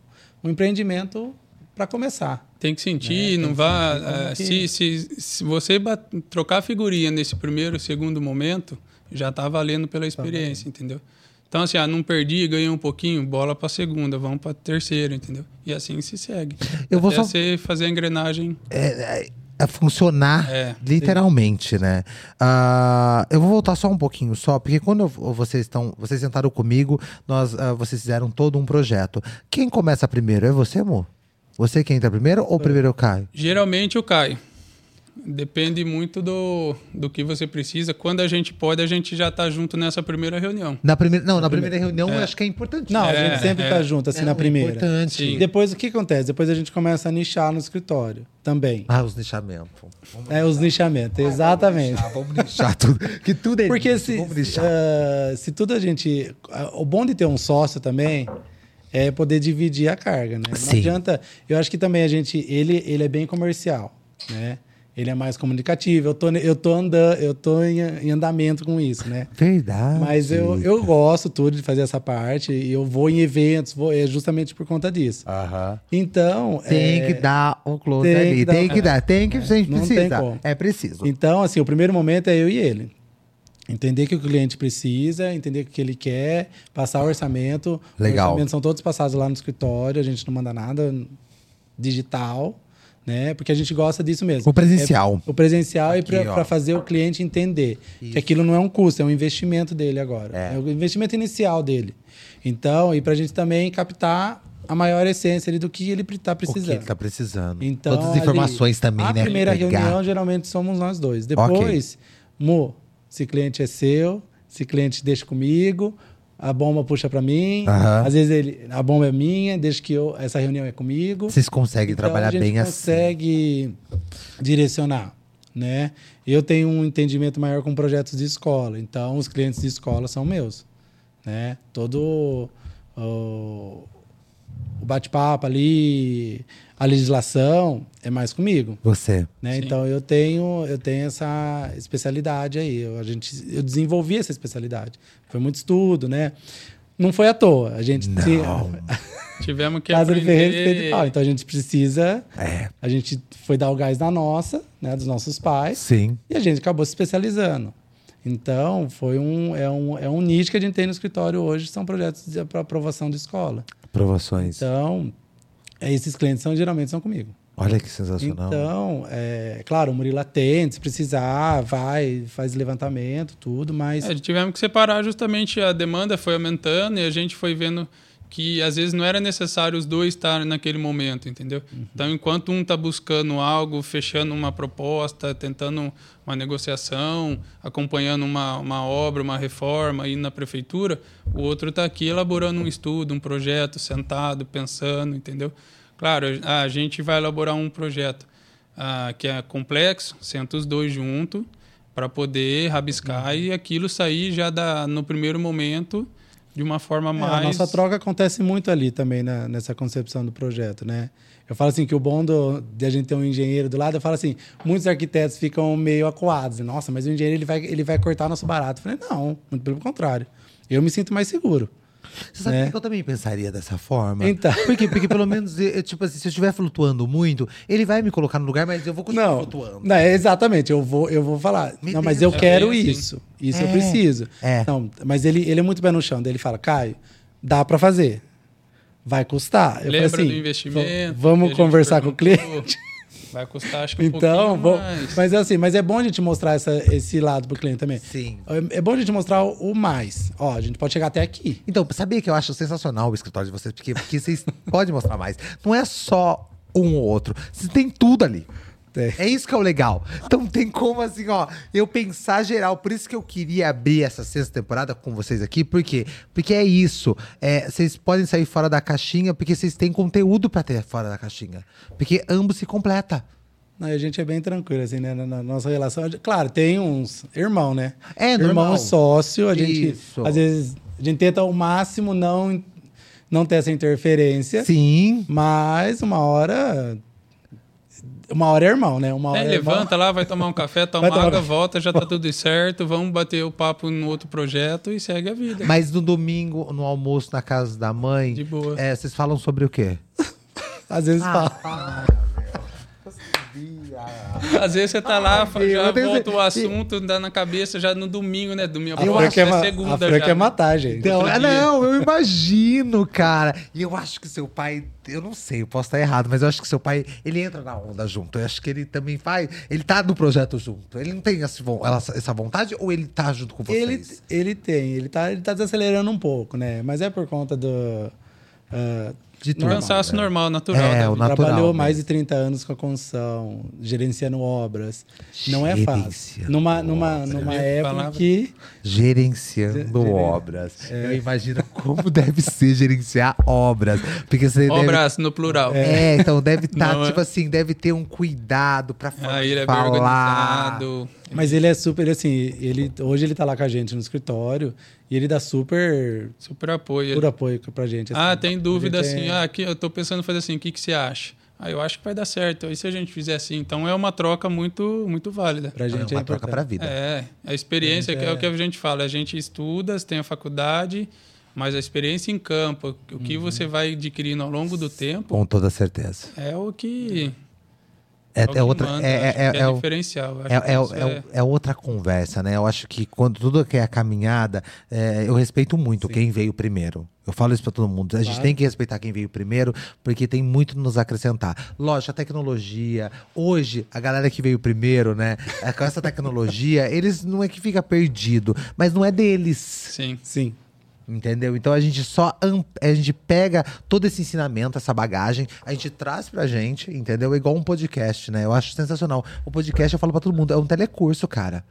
Um empreendimento para começar. Tem que sentir, É, não que vá. sentir que- se, se, se você trocar figurinha nesse primeiro, segundo momento, já está valendo pela experiência, entendeu? Então, assim, ah, não perdi, ganhei um pouquinho, bola para segunda, vamos para terceira, entendeu? E assim se segue. Eu vou Até só- você fazer a engrenagem. é, é- é funcionar É, literalmente, né? Ah, eu vou voltar só um pouquinho só, porque quando eu- vocês estão, vocês sentaram comigo, nós, ah, vocês fizeram todo um projeto. Quem começa primeiro? É você, amor? Você que entra primeiro ou primeiro eu caio? Geralmente o Caio. Depende muito do, do que você precisa. Quando a gente pode, a gente já está junto nessa primeira reunião. Na primeira, não, na primeira reunião eu É. acho que é importante. Não, a É, gente sempre é. está junto, assim, É, na é primeira. importante. Sim. Depois, o que acontece? Depois a gente começa a nichar no escritório também. Ah, os nichamentos. Vamos, É, os nichamentos, exatamente. nichar, vamos nichar tudo. Que tudo é Porque nicho, se, vamos se, ah, tudo a gente... ah, O bom de ter um sócio também é poder dividir a carga, né? Não Sim. adianta... Eu acho que também a gente... Ele, ele é bem comercial, né? Ele é mais comunicativo. Eu tô, eu tô, andando, eu tô em, em andamento com isso, né? Verdade. Mas eu, eu gosto tudo de fazer essa parte e eu vou em eventos, vou, é justamente por conta disso. Aham. Então, Tem é, que dar um close tem ali. que dar tem que dar. Tem que. A gente Não tem precisa. como. É preciso. Então, assim, o primeiro momento é eu e ele. Entender o que o cliente precisa, entender o que ele quer, passar o orçamento. Legal. Os orçamentos são todos passados lá no escritório, a gente não manda nada digital, né? Porque a gente gosta disso mesmo. O presencial. É, o presencial Aqui, é ó. para fazer o cliente entender Isso. que aquilo não é um custo, é um investimento dele agora. É. É, o investimento inicial dele. Então, e para a gente também captar a maior essência ali do que ele está O que precisando. ele tá precisando. Então, Todas as ali, informações também, a né? primeira Pegar. reunião, geralmente, somos nós dois. Depois, Mo, esse cliente é seu, esse cliente deixa comigo, a bomba puxa para mim. Aham. Às vezes ele, a bomba é minha, deixa que eu, essa reunião é comigo. Vocês conseguem Então, trabalhar a gente bem assim. consegue direcionar, né? Eu tenho um entendimento maior com projetos de escola, então os clientes de escola são meus, né? Todo o, o bate-papo ali, a legislação é mais comigo, Você. né? Então eu tenho eu tenho essa especialidade aí, eu, a gente eu desenvolvi essa especialidade, foi muito estudo, né? Não foi à toa, a gente Não. Tivemos que Casa de Ferreira de aprender... Pau. Então a gente precisa. É. A gente foi dar o gás da nossa, né, dos nossos pais, Sim. e a gente acabou se especializando. Então, foi um, é, um, é um nicho que a gente tem no escritório hoje, são projetos para aprovação de escola. Aprovações. Então, é, esses clientes são, geralmente são comigo. Olha que sensacional. Então, é, claro, o Murilo atende, se precisar, vai, faz levantamento, tudo, mas. É, tivemos que separar justamente a demanda foi aumentando e a gente foi vendo que às vezes não era necessário os dois estarem naquele momento, entendeu? Então, enquanto um está buscando algo, fechando uma proposta, tentando uma negociação, acompanhando uma, uma obra, uma reforma, indo na prefeitura, o outro está aqui elaborando um estudo, um projeto, sentado, pensando, entendeu? Claro, a gente vai elaborar um projeto ah, que é complexo, senta os dois juntos para poder rabiscar e aquilo sair já da, no primeiro momento de uma forma É, mais. a nossa troca acontece muito ali também na- nessa concepção do projeto, né? Eu falo assim que o bom do, de a gente ter um engenheiro do lado, eu falo assim, muitos arquitetos ficam meio acuados. Nossa, mas o engenheiro ele vai, ele vai cortar nosso barato. Eu falei, não, muito pelo contrário. Eu me sinto mais seguro. Você sabe né? que eu também pensaria dessa forma? Então. Por quê? Porque pelo menos, eu, tipo assim, se eu estiver flutuando muito, ele vai me colocar no lugar, mas eu vou continuar Não, flutuando. não, é exatamente, eu vou, eu vou falar. Me não, mas eu quero bem assim. isso. Isso eu É, preciso. é. Não, mas ele, ele é muito pé no chão. Daí ele fala, Caio, dá pra fazer. Vai custar. Eu Lembra falei assim, do investimento? "Va- Vamos conversar com o cliente. Vai custar, acho que um Então, pouquinho vou- mais. mas é assim, mas é bom a gente mostrar essa, esse lado pro cliente também. Sim. É, é bom a gente mostrar o, o mais. Ó, a gente pode chegar até aqui. Então, sabia que eu acho sensacional o escritório de vocês, porque, porque vocês podem mostrar mais. Não é só um ou outro. Você tem tudo ali. É. É isso que é o legal. Então tem como, assim, ó, eu pensar geral. Por isso que eu queria abrir essa sexta temporada com vocês aqui. Por quê? Porque é isso. É, vocês podem sair fora da caixinha, porque vocês têm conteúdo pra ter fora da caixinha. Porque ambos se completa. Não, a gente é bem tranquilo, assim, né? Na, na nossa relação. Claro, tem uns irmão, né? É, irmão normal. sócio, a gente. Isso. Às vezes, a gente tenta ao máximo não, não ter essa interferência. Sim. Mas uma hora. Uma hora é irmão, né? Uma hora É, é irmão. levanta lá, vai tomar um café, toma tomar água, volta, já tá tudo certo. Vamos bater o papo no outro projeto e segue a vida. Mas no domingo, no almoço na casa da mãe, De boa. é, vocês falam sobre o quê? Às vezes Ah, fala. Às vezes você tá lá, Deus, já volta o assunto, dá na cabeça já no domingo, né? Domingo A eu acho quer, é ma- segunda a Fran já. quer matar, gente. Então, ah, não, eu imagino, cara. E eu acho que seu pai, eu não sei, eu posso estar errado, mas eu acho que seu pai, ele entra na onda junto. Eu acho que ele também faz, ele tá no projeto junto. Ele não tem essa, von- essa- essa vontade ou ele tá junto com vocês? Ele, ele tem, ele tá, ele tá desacelerando um pouco, né? Mas é por conta do. ah, De Um tudo. cansaço normal, natural. É, da o natural Trabalhou mais de 30 anos com a construção, gerenciando obras. Não é fácil. Numa, numa, numa época palavra? que. Gerenciando Gere- obras. Eu imagino como deve ser gerenciar obras. Porque você deve- Obras no plural. É, então deve estar, Não é? tipo assim, deve ter um cuidado pra forma Aí de ele é bem falar. organizado. Mas ele é super, assim, ele, hoje ele tá lá com a gente no escritório e ele dá super Super apoio. por apoio pra gente. assim. Ah, tem dúvida assim. é- Ah, aqui eu tô pensando em fazer assim, o que, que você acha? Ah, eu acho que vai dar certo. E se a gente fizer assim? Então é uma troca muito, muito válida. Pra É gente uma é troca pra vida. É, a experiência A que é o é- que a gente fala. A gente estuda, tem a faculdade, mas a experiência em campo, o que Uhum. você vai adquirindo ao longo do tempo, Com toda certeza. é o que É, é outra. manda, é, é, é, é o- diferencial. Acho É, que é, isso é, é outra conversa, né? Eu acho que quando tudo que é a caminhada, é, eu respeito muito quem veio primeiro. Eu falo isso pra todo mundo. A gente Claro. tem que respeitar quem veio primeiro, porque tem muito nos acrescentar. Lógico, a tecnologia. Hoje, a galera que veio primeiro, né? é, Com essa tecnologia, eles não é que fica perdido, mas não é deles. Sim. Sim. Entendeu? Então a gente só a gente pega todo esse ensinamento, essa bagagem, a gente traz pra gente, entendeu? É igual um podcast, né? Eu acho sensacional. O podcast, eu falo pra todo mundo, é um telecurso, cara.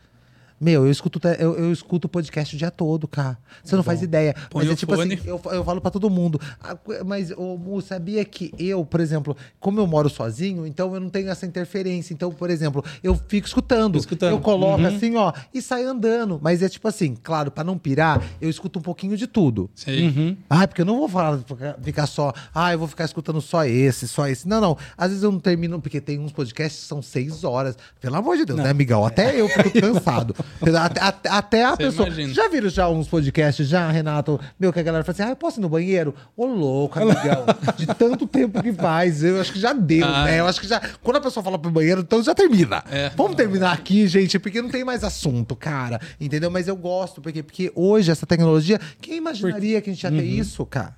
Meu, eu escuto, eu, eu escuto podcast o dia todo, cara. Você não faz ideia. Mas é tipo fone. assim, eu, eu falo pra todo mundo. Ah, Mas, ô, Mu, sabia que eu, por exemplo, como eu moro sozinho, então eu não tenho essa interferência. Então, por exemplo, eu fico escutando. Escutando. Eu coloco Uhum. assim, ó, e saio andando. Mas é tipo assim, claro, pra não pirar, eu escuto um pouquinho de tudo. Sim. Uhum. Ah, porque eu não vou falar, ficar- só, ah, eu vou ficar escutando só esse, só esse. Não, não. Às vezes eu não termino, porque tem uns podcasts que são seis horas. Pelo amor de Deus, né, amigão? Até eu fico cansado. Até, até- a Você pessoa. imagina. Já viram já uns podcasts, já, Renato? Meu, que a galera fala assim, ah, eu posso ir no banheiro? Ô, louco, amigão. de tanto tempo que faz. Eu acho que já deu, Ah. né? Eu acho que já. Quando a pessoa fala pro banheiro, então já termina. É. Vamos terminar aqui, gente, porque não tem mais assunto, cara. Entendeu? Mas eu gosto, porque, porque hoje essa tecnologia, quem imaginaria que a gente ia ter isso, cara?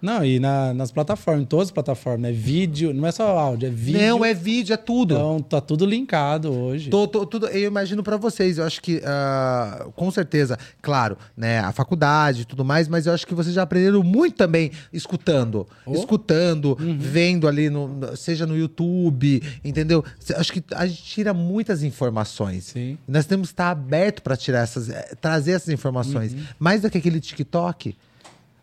Não, e na- nas plataformas, em todas as plataformas, né? Vídeo, não é só áudio, é vídeo. Não, é vídeo, é tudo. Então tá tudo linkado hoje. Tô- tô- tudo, eu imagino pra vocês, eu acho que, ah, com certeza, claro, né, a faculdade e tudo mais, mas eu acho que vocês já aprenderam muito também escutando. Oh. Escutando, vendo ali, no, seja no YouTube, entendeu? Acho que a gente tira muitas informações. Sim. Nós temos que estar aberto pra tirar essas, eh, trazer essas informações. Uhum. Mais do que aquele TikTok.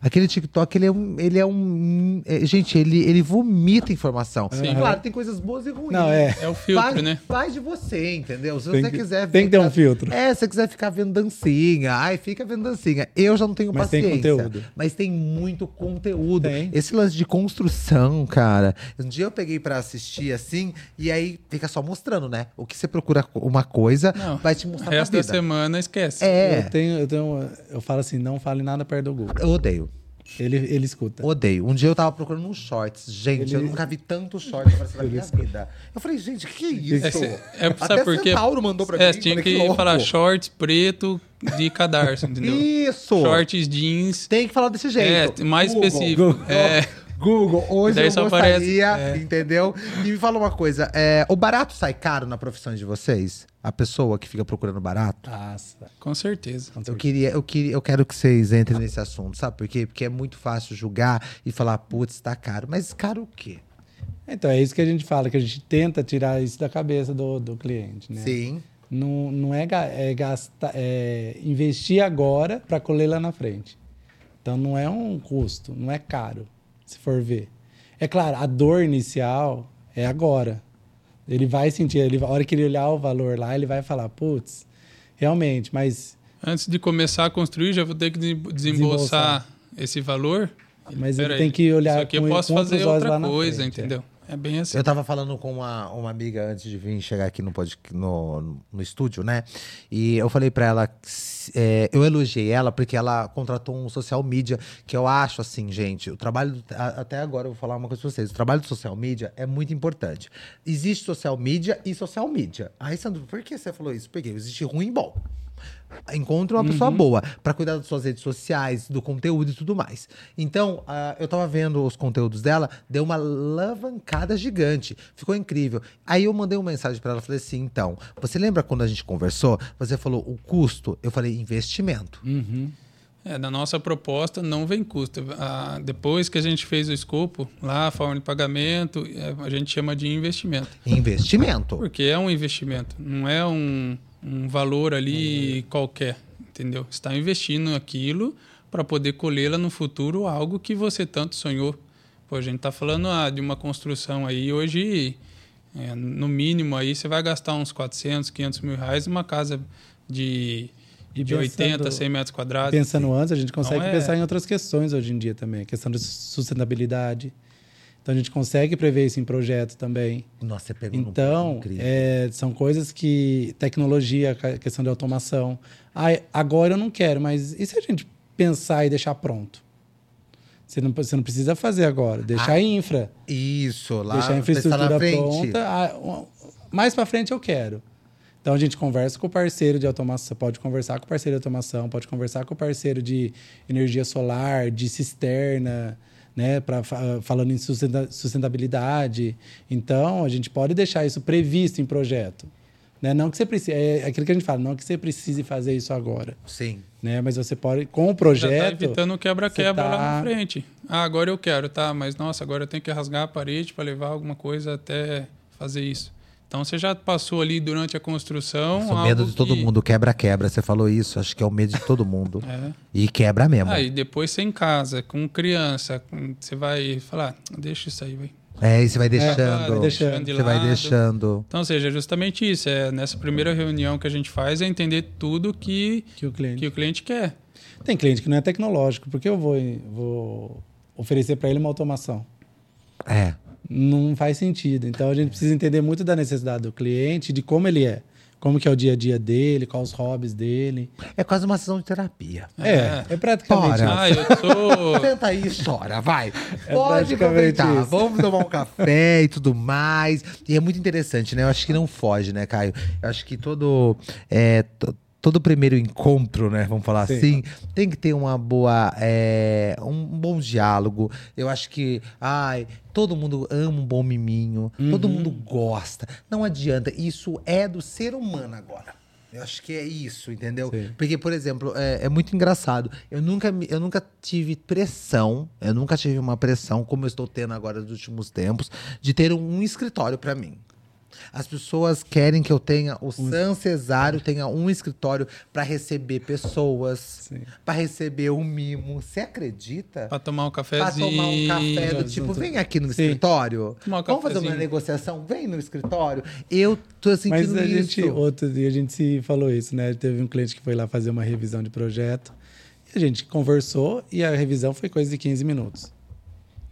Aquele TikTok, ele é um. Ele é um é, gente, ele, ele vomita informação. Sim. Claro, tem coisas boas e ruins. Não, é. É o filtro, Faz- né? Faz de você, entendeu? Se Tem você que- quiser. tem que ter um filtro. É, se você quiser ficar vendo dancinha, ai, fica vendo dancinha. Eu já não tenho Mas tem paciência. conteúdo. Mas tem muito conteúdo. Tem. Esse lance de construção, cara. Um dia eu peguei pra assistir assim, e aí fica só mostrando, né? O que você procura uma coisa, Não, vai te O mostrar resto na da semana esquece. É, Eu tenho, eu tenho, eu falo assim, não fale nada perto do Google. eu odeio. Ele, ele escuta. Odeio. Um dia eu tava procurando uns shorts. Gente, eu Ele- nunca vi tanto shorts aparecer na minha vida. Eu falei, gente, que isso? É, cê- é, Até sabe por quê? Centauro mandou pra é, mim. tinha que louco. falar shorts preto de cadarço, entendeu? Isso! Shorts jeans. Tem que falar desse jeito. É, mais Google. específico. Google. É. Google, hoje eu gostaria, aparece, é. entendeu? E me fala uma coisa, é, o barato sai caro na profissão de vocês? A pessoa que fica procurando barato? Nossa. Com certeza. Eu queria, eu queria, eu quero que vocês entrem nesse assunto, sabe por quê? Porque é muito fácil julgar e falar, putz, tá caro. Mas caro o quê? Então é isso que a gente fala, que a gente tenta tirar isso da cabeça do, do cliente, né? Sim. Não, não é, é gastar, é investir agora para colher lá na frente. Então não é um custo, não é caro, se for ver. É claro, a dor inicial é agora. Ele vai sentir, ele, a hora que ele olhar o valor lá, ele vai falar, putz, realmente, mas, Antes de começar a construir, já vou ter que de- desembolsar esse valor. mas Pera ele aí, tem que olhar Isso aqui eu com- posso com outros fazer outra coisa, frente, é. entendeu? É bem assim. Eu tava falando com uma, uma amiga antes de vir chegar aqui no, no, no estúdio, né? E eu falei pra ela, que se- é, eu elogiei ela porque ela contratou um social media, que eu acho assim, gente, o trabalho, a- até agora eu vou falar uma coisa pra vocês, o trabalho do social media é muito importante. Existe social media e social media. Aí, Sandro, por que você falou isso? Porque existe ruim e bom. Encontre uma pessoa boa pra cuidar das suas redes sociais, do conteúdo e tudo mais. Então, ah, eu tava vendo os conteúdos dela, deu uma alavancada gigante. Ficou incrível. Aí eu mandei uma mensagem pra ela, falei assim: então, você lembra quando a gente conversou? Você falou o custo? Eu falei investimento. É, na nossa proposta não vem custo. Ah, depois que a gente fez o escopo, lá a forma de pagamento, é, a gente chama de investimento. Investimento. Porque é um investimento, não é um, um valor ali qualquer, entendeu? Você está investindo aquilo para poder colher lá no futuro algo que você tanto sonhou. Pô, a gente está falando ah, de uma construção aí, hoje, é, no mínimo aí, você vai gastar uns 400, 500 mil reais numa casa de, E de 80, pensando- 100 metros quadrados. Pensando antes, a gente consegue Não é- pensar em outras questões hoje em dia também. A questão de sustentabilidade. Então a gente consegue prever isso em projeto também. Nossa, você pegou Então, incrível. é, são coisas que. Tecnologia, questão de automação. Ah, agora eu não quero, mas e se a gente pensar e deixar pronto? Você não, você não precisa fazer agora. Deixar Ah, infra. Isso, lá deixar a infraestrutura pronta. Ah, um- mais para frente eu quero. Então a gente conversa com o parceiro de automação, pode conversar com o parceiro de automação, pode conversar com o parceiro de energia solar, de cisterna, né, para falando em sustenta- sustentabilidade. Então a gente pode deixar isso previsto em projeto, né? Não que você precise, é aquilo que a gente fala, não que você precise fazer isso agora, Sim. né? Mas você pode com o Já projeto evitando o quebra-quebra tá- lá na frente. Ah, agora eu quero, tá? Mas nossa, agora eu tenho que rasgar a parede para levar alguma coisa até fazer isso. Então você já passou ali durante a construção. Nossa, o medo de todo que- mundo, quebra-quebra. Você falou isso, acho que é o medo de todo mundo. É. E quebra mesmo. Ah, e depois você em casa, com criança, você vai falar, "Ah, deixa isso aí, vai. É, e você vai deixando. vai deixando de Você vai deixando. Então, ou seja, é justamente isso. É, nessa primeira reunião que a gente faz é entender tudo que, que o cliente que o cliente quer. Tem cliente que não é tecnológico, porque eu vou, vou oferecer para ele uma automação. É. Não faz sentido. Então a gente precisa entender muito da necessidade do cliente, de como ele é, como que é o dia a dia dele, quais os hobbies dele. É quase uma sessão de terapia. É, é, praticamente Bora. isso. Ah, eu sou. Senta aí chora, vai. Pode É praticamente aproveitar. isso. Vamos tomar um café e tudo mais. E é muito interessante, né? Eu acho que não foge, né, Caio? Eu acho que todo. É, to- todo primeiro encontro, né? Vamos falar Sim. assim, tem que ter uma boa, é, um bom diálogo. Eu acho que, ai, todo mundo ama um bom miminho, todo mundo gosta. Não adianta, isso é do ser humano agora. Eu acho que é isso, entendeu? Sim. Porque, por exemplo, é, é muito engraçado. Eu nunca, eu nunca tive pressão, eu nunca tive uma pressão, como eu estou tendo agora nos últimos tempos, de ter um, escritório para mim. As pessoas querem que eu tenha, o San Cesário tenha um escritório para receber pessoas, para receber um mimo. Você acredita? Pra tomar um Pra cafezinho. tomar um café do tipo, vem aqui no Sim. escritório. Tomar um Vamos fazer uma negociação? Vem no escritório. Eu tô sentindo Mas a isso. gente, outro dia a gente se falou isso, né? Teve um cliente que foi lá fazer uma revisão de projeto. E a gente conversou e a revisão foi coisa de 15 minutos.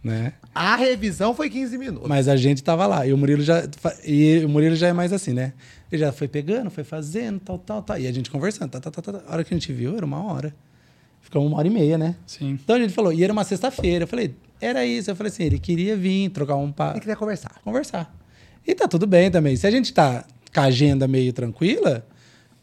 Né? A revisão foi 15 minutos. Mas a gente tava lá. E o Murilo já. E o Murilo já é mais assim, né? Ele já foi pegando, foi fazendo, tal, tal, tal. E a gente conversando. Tá, tá, tá, tá, tá. A hora que a gente viu, era uma hora. Ficou uma hora e meia, né? Sim. Então a gente falou, e era uma sexta-feira. Eu falei, era isso. Eu falei assim, ele queria vir, trocar um papo. Eu queria conversar. conversar. E tá tudo bem também. Se a gente tá com a agenda meio tranquila,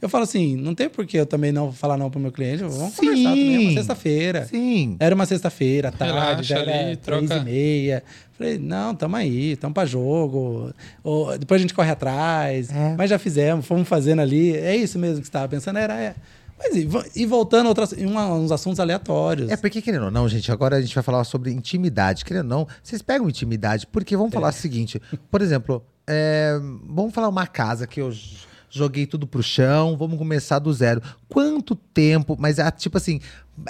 eu falo assim, não tem por que eu também não falar não pro meu cliente. Vamos Sim. conversar também, é uma sexta-feira. Sim. Era uma sexta-feira, tarde, Relaxa já era ali, três troca- e meia. Falei, não, tamo aí, tamo pra jogo. Ou, depois a gente corre atrás. É. Mas já fizemos, fomos fazendo ali. É isso mesmo que você tava pensando? Era, é. Mas e, e voltando a outras, uma- uns assuntos aleatórios. É porque, querendo ou não, gente, agora a gente vai falar sobre intimidade. Querendo ou não, vocês pegam intimidade, porque vamos falar o seguinte: por exemplo, é, vamos falar uma casa que eu joguei tudo pro chão, vamos começar do zero. Quanto tempo, mas é tipo assim,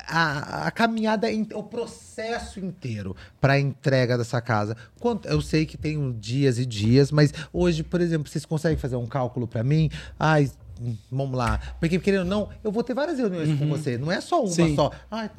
a, a caminhada, in- o processo inteiro para entrega dessa casa. Quanto, eu sei que tem dias e dias, mas hoje, por exemplo, vocês conseguem fazer um cálculo para mim? Ai. Vamos lá. Porque, querendo ou não, eu vou ter várias reuniões com você. Não é só uma Sim. só. Ah,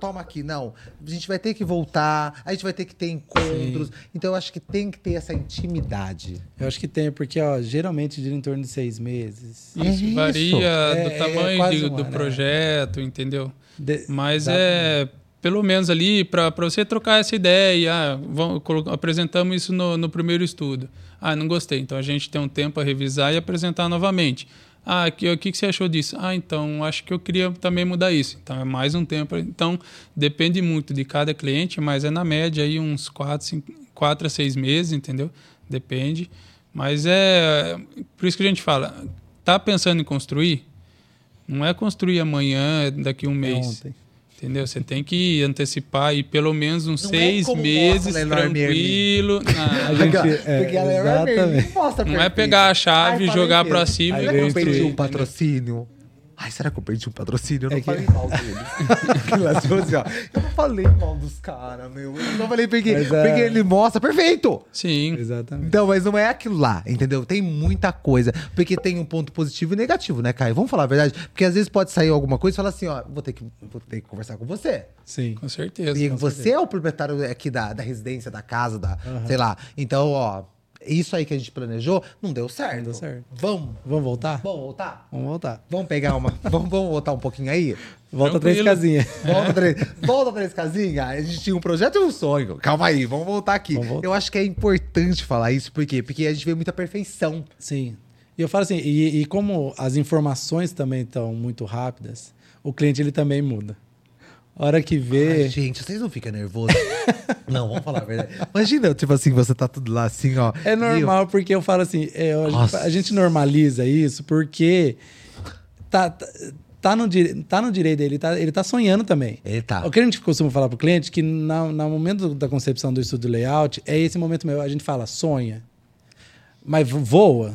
toma aqui. Não. A gente vai ter que voltar, a gente vai ter que ter encontros. Então, eu acho que tem que ter essa intimidade. Eu acho que tem, porque ó, geralmente gira em torno de seis meses. É Isso isso. varia É- do é tamanho quase de- um do ano, é. projeto, entendeu? De- Mas Exatamente. é pelo menos ali para você trocar essa ideia. Ah, vamos, apresentamos isso no, no primeiro estudo. Ah, não gostei. Então a gente tem um tempo a revisar e apresentar novamente. Ah, o que, que, você achou disso? Ah, então acho que eu queria também mudar isso. Então é mais um tempo. Então depende muito de cada cliente, mas é na média aí uns 4, 5, 4 a 6 meses, entendeu? Depende. Mas é por isso que a gente fala, tá pensando em construir? Não é construir amanhã, é daqui a um É mês. ontem. Entendeu? Você tem que antecipar aí pelo menos uns Não é seis como meses Leroy tranquilo. A Não, gente- é, porque é exatamente. vermelha, mostra não é pegar a chave Ai, e jogar pra cima. E perdi um construir, patrocínio? Ai, será que eu perdi um patrocínio? Eu não É que- falei mal deles. tipo assim, ó, eu não falei mal dos caras, meu. Eu não falei porque, Mas, é- porque ele mostra. Perfeito! Sim. Exatamente. Então, mas não é aquilo lá, entendeu? Tem muita coisa. Porque tem um ponto positivo e negativo, né, Caio? Vamos falar a verdade? Porque às vezes pode sair alguma coisa e falar assim, ó, vou ter que, vou ter que conversar com você. Sim. Com certeza. Porque você é o proprietário aqui da, da residência, da casa, da, sei lá. Então, ó, isso aí que a gente planejou não deu certo. Não deu certo. Vamos, Vamos voltar? vamos voltar? Vamos voltar. Vamos pegar uma. vamos, vamos voltar um pouquinho aí? Volta três Tranquilo. casinhas. Volta três, volta três casinhas. A gente tinha um projeto e um sonho. Calma aí, vamos voltar aqui. Vamos voltar. Eu acho que é importante falar isso, por quê? Porque a gente vê muita perfeição. Sim. E eu falo assim, e, e como as informações também estão muito rápidas, o cliente ele também muda. Hora que vê. Ai, gente, vocês não ficam nervosos? não, vamos falar a verdade. Imagina, tipo assim, você tá tudo lá assim, ó. É normal, porque eu falo assim, é, a, gente, normaliza isso porque tá, tá, tá no, tá no direito dele, tá, ele tá sonhando também. Ele tá. O que a gente costuma falar pro cliente que na- no momento da concepção do estudo layout, é esse momento meu. A gente fala, sonha, mas vo- voa.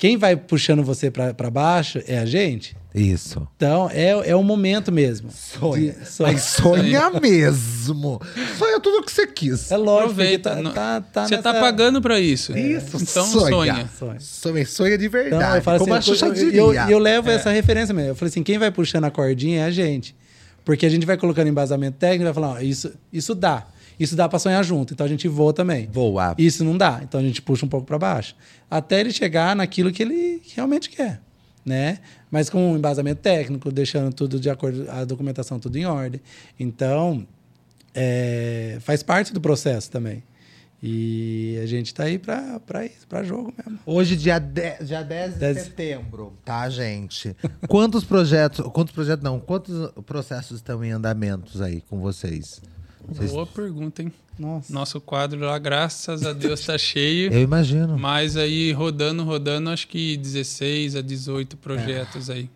Quem vai puxando você para baixo é a gente. Isso. Então, é, é o momento mesmo. Sonha. De- sonha. Mas sonha mesmo. Sonha tudo o que você quis. É lógico, Aproveita. tá, Não- tá, tá você tá nessa- pagando pra isso. Isso, Então sonha. sonha. Sonha. Sonha, de verdade. Então, eu falo como a assim, Xuxa eu, diria. eu, eu levo essa referência mesmo. Eu falei assim, quem vai puxando a cordinha é a gente. Porque a gente vai colocando embasamento técnico e vai falar, ó, isso, isso dá. Isso dá para sonhar junto. Então a gente voa também. Voa. Isso não dá. Então a gente puxa um pouco para baixo. Até ele chegar naquilo que ele realmente quer. Né? Mas com um embasamento técnico, deixando tudo de acordo, a documentação tudo em ordem. Então, é, faz parte do processo também. E a gente tá aí pra, pra isso, pra jogo mesmo. Hoje, dia, 10, dia 10 de Dez. setembro, tá, gente? Quantos projetos. Quantos projetos não? Quantos processos estão em andamentos aí com vocês? Vocês- Boa pergunta, hein? Nossa. Nosso quadro lá, graças a Deus, tá cheio. Eu imagino. Mas aí, rodando, rodando, acho que 16 a 18 projetos aí.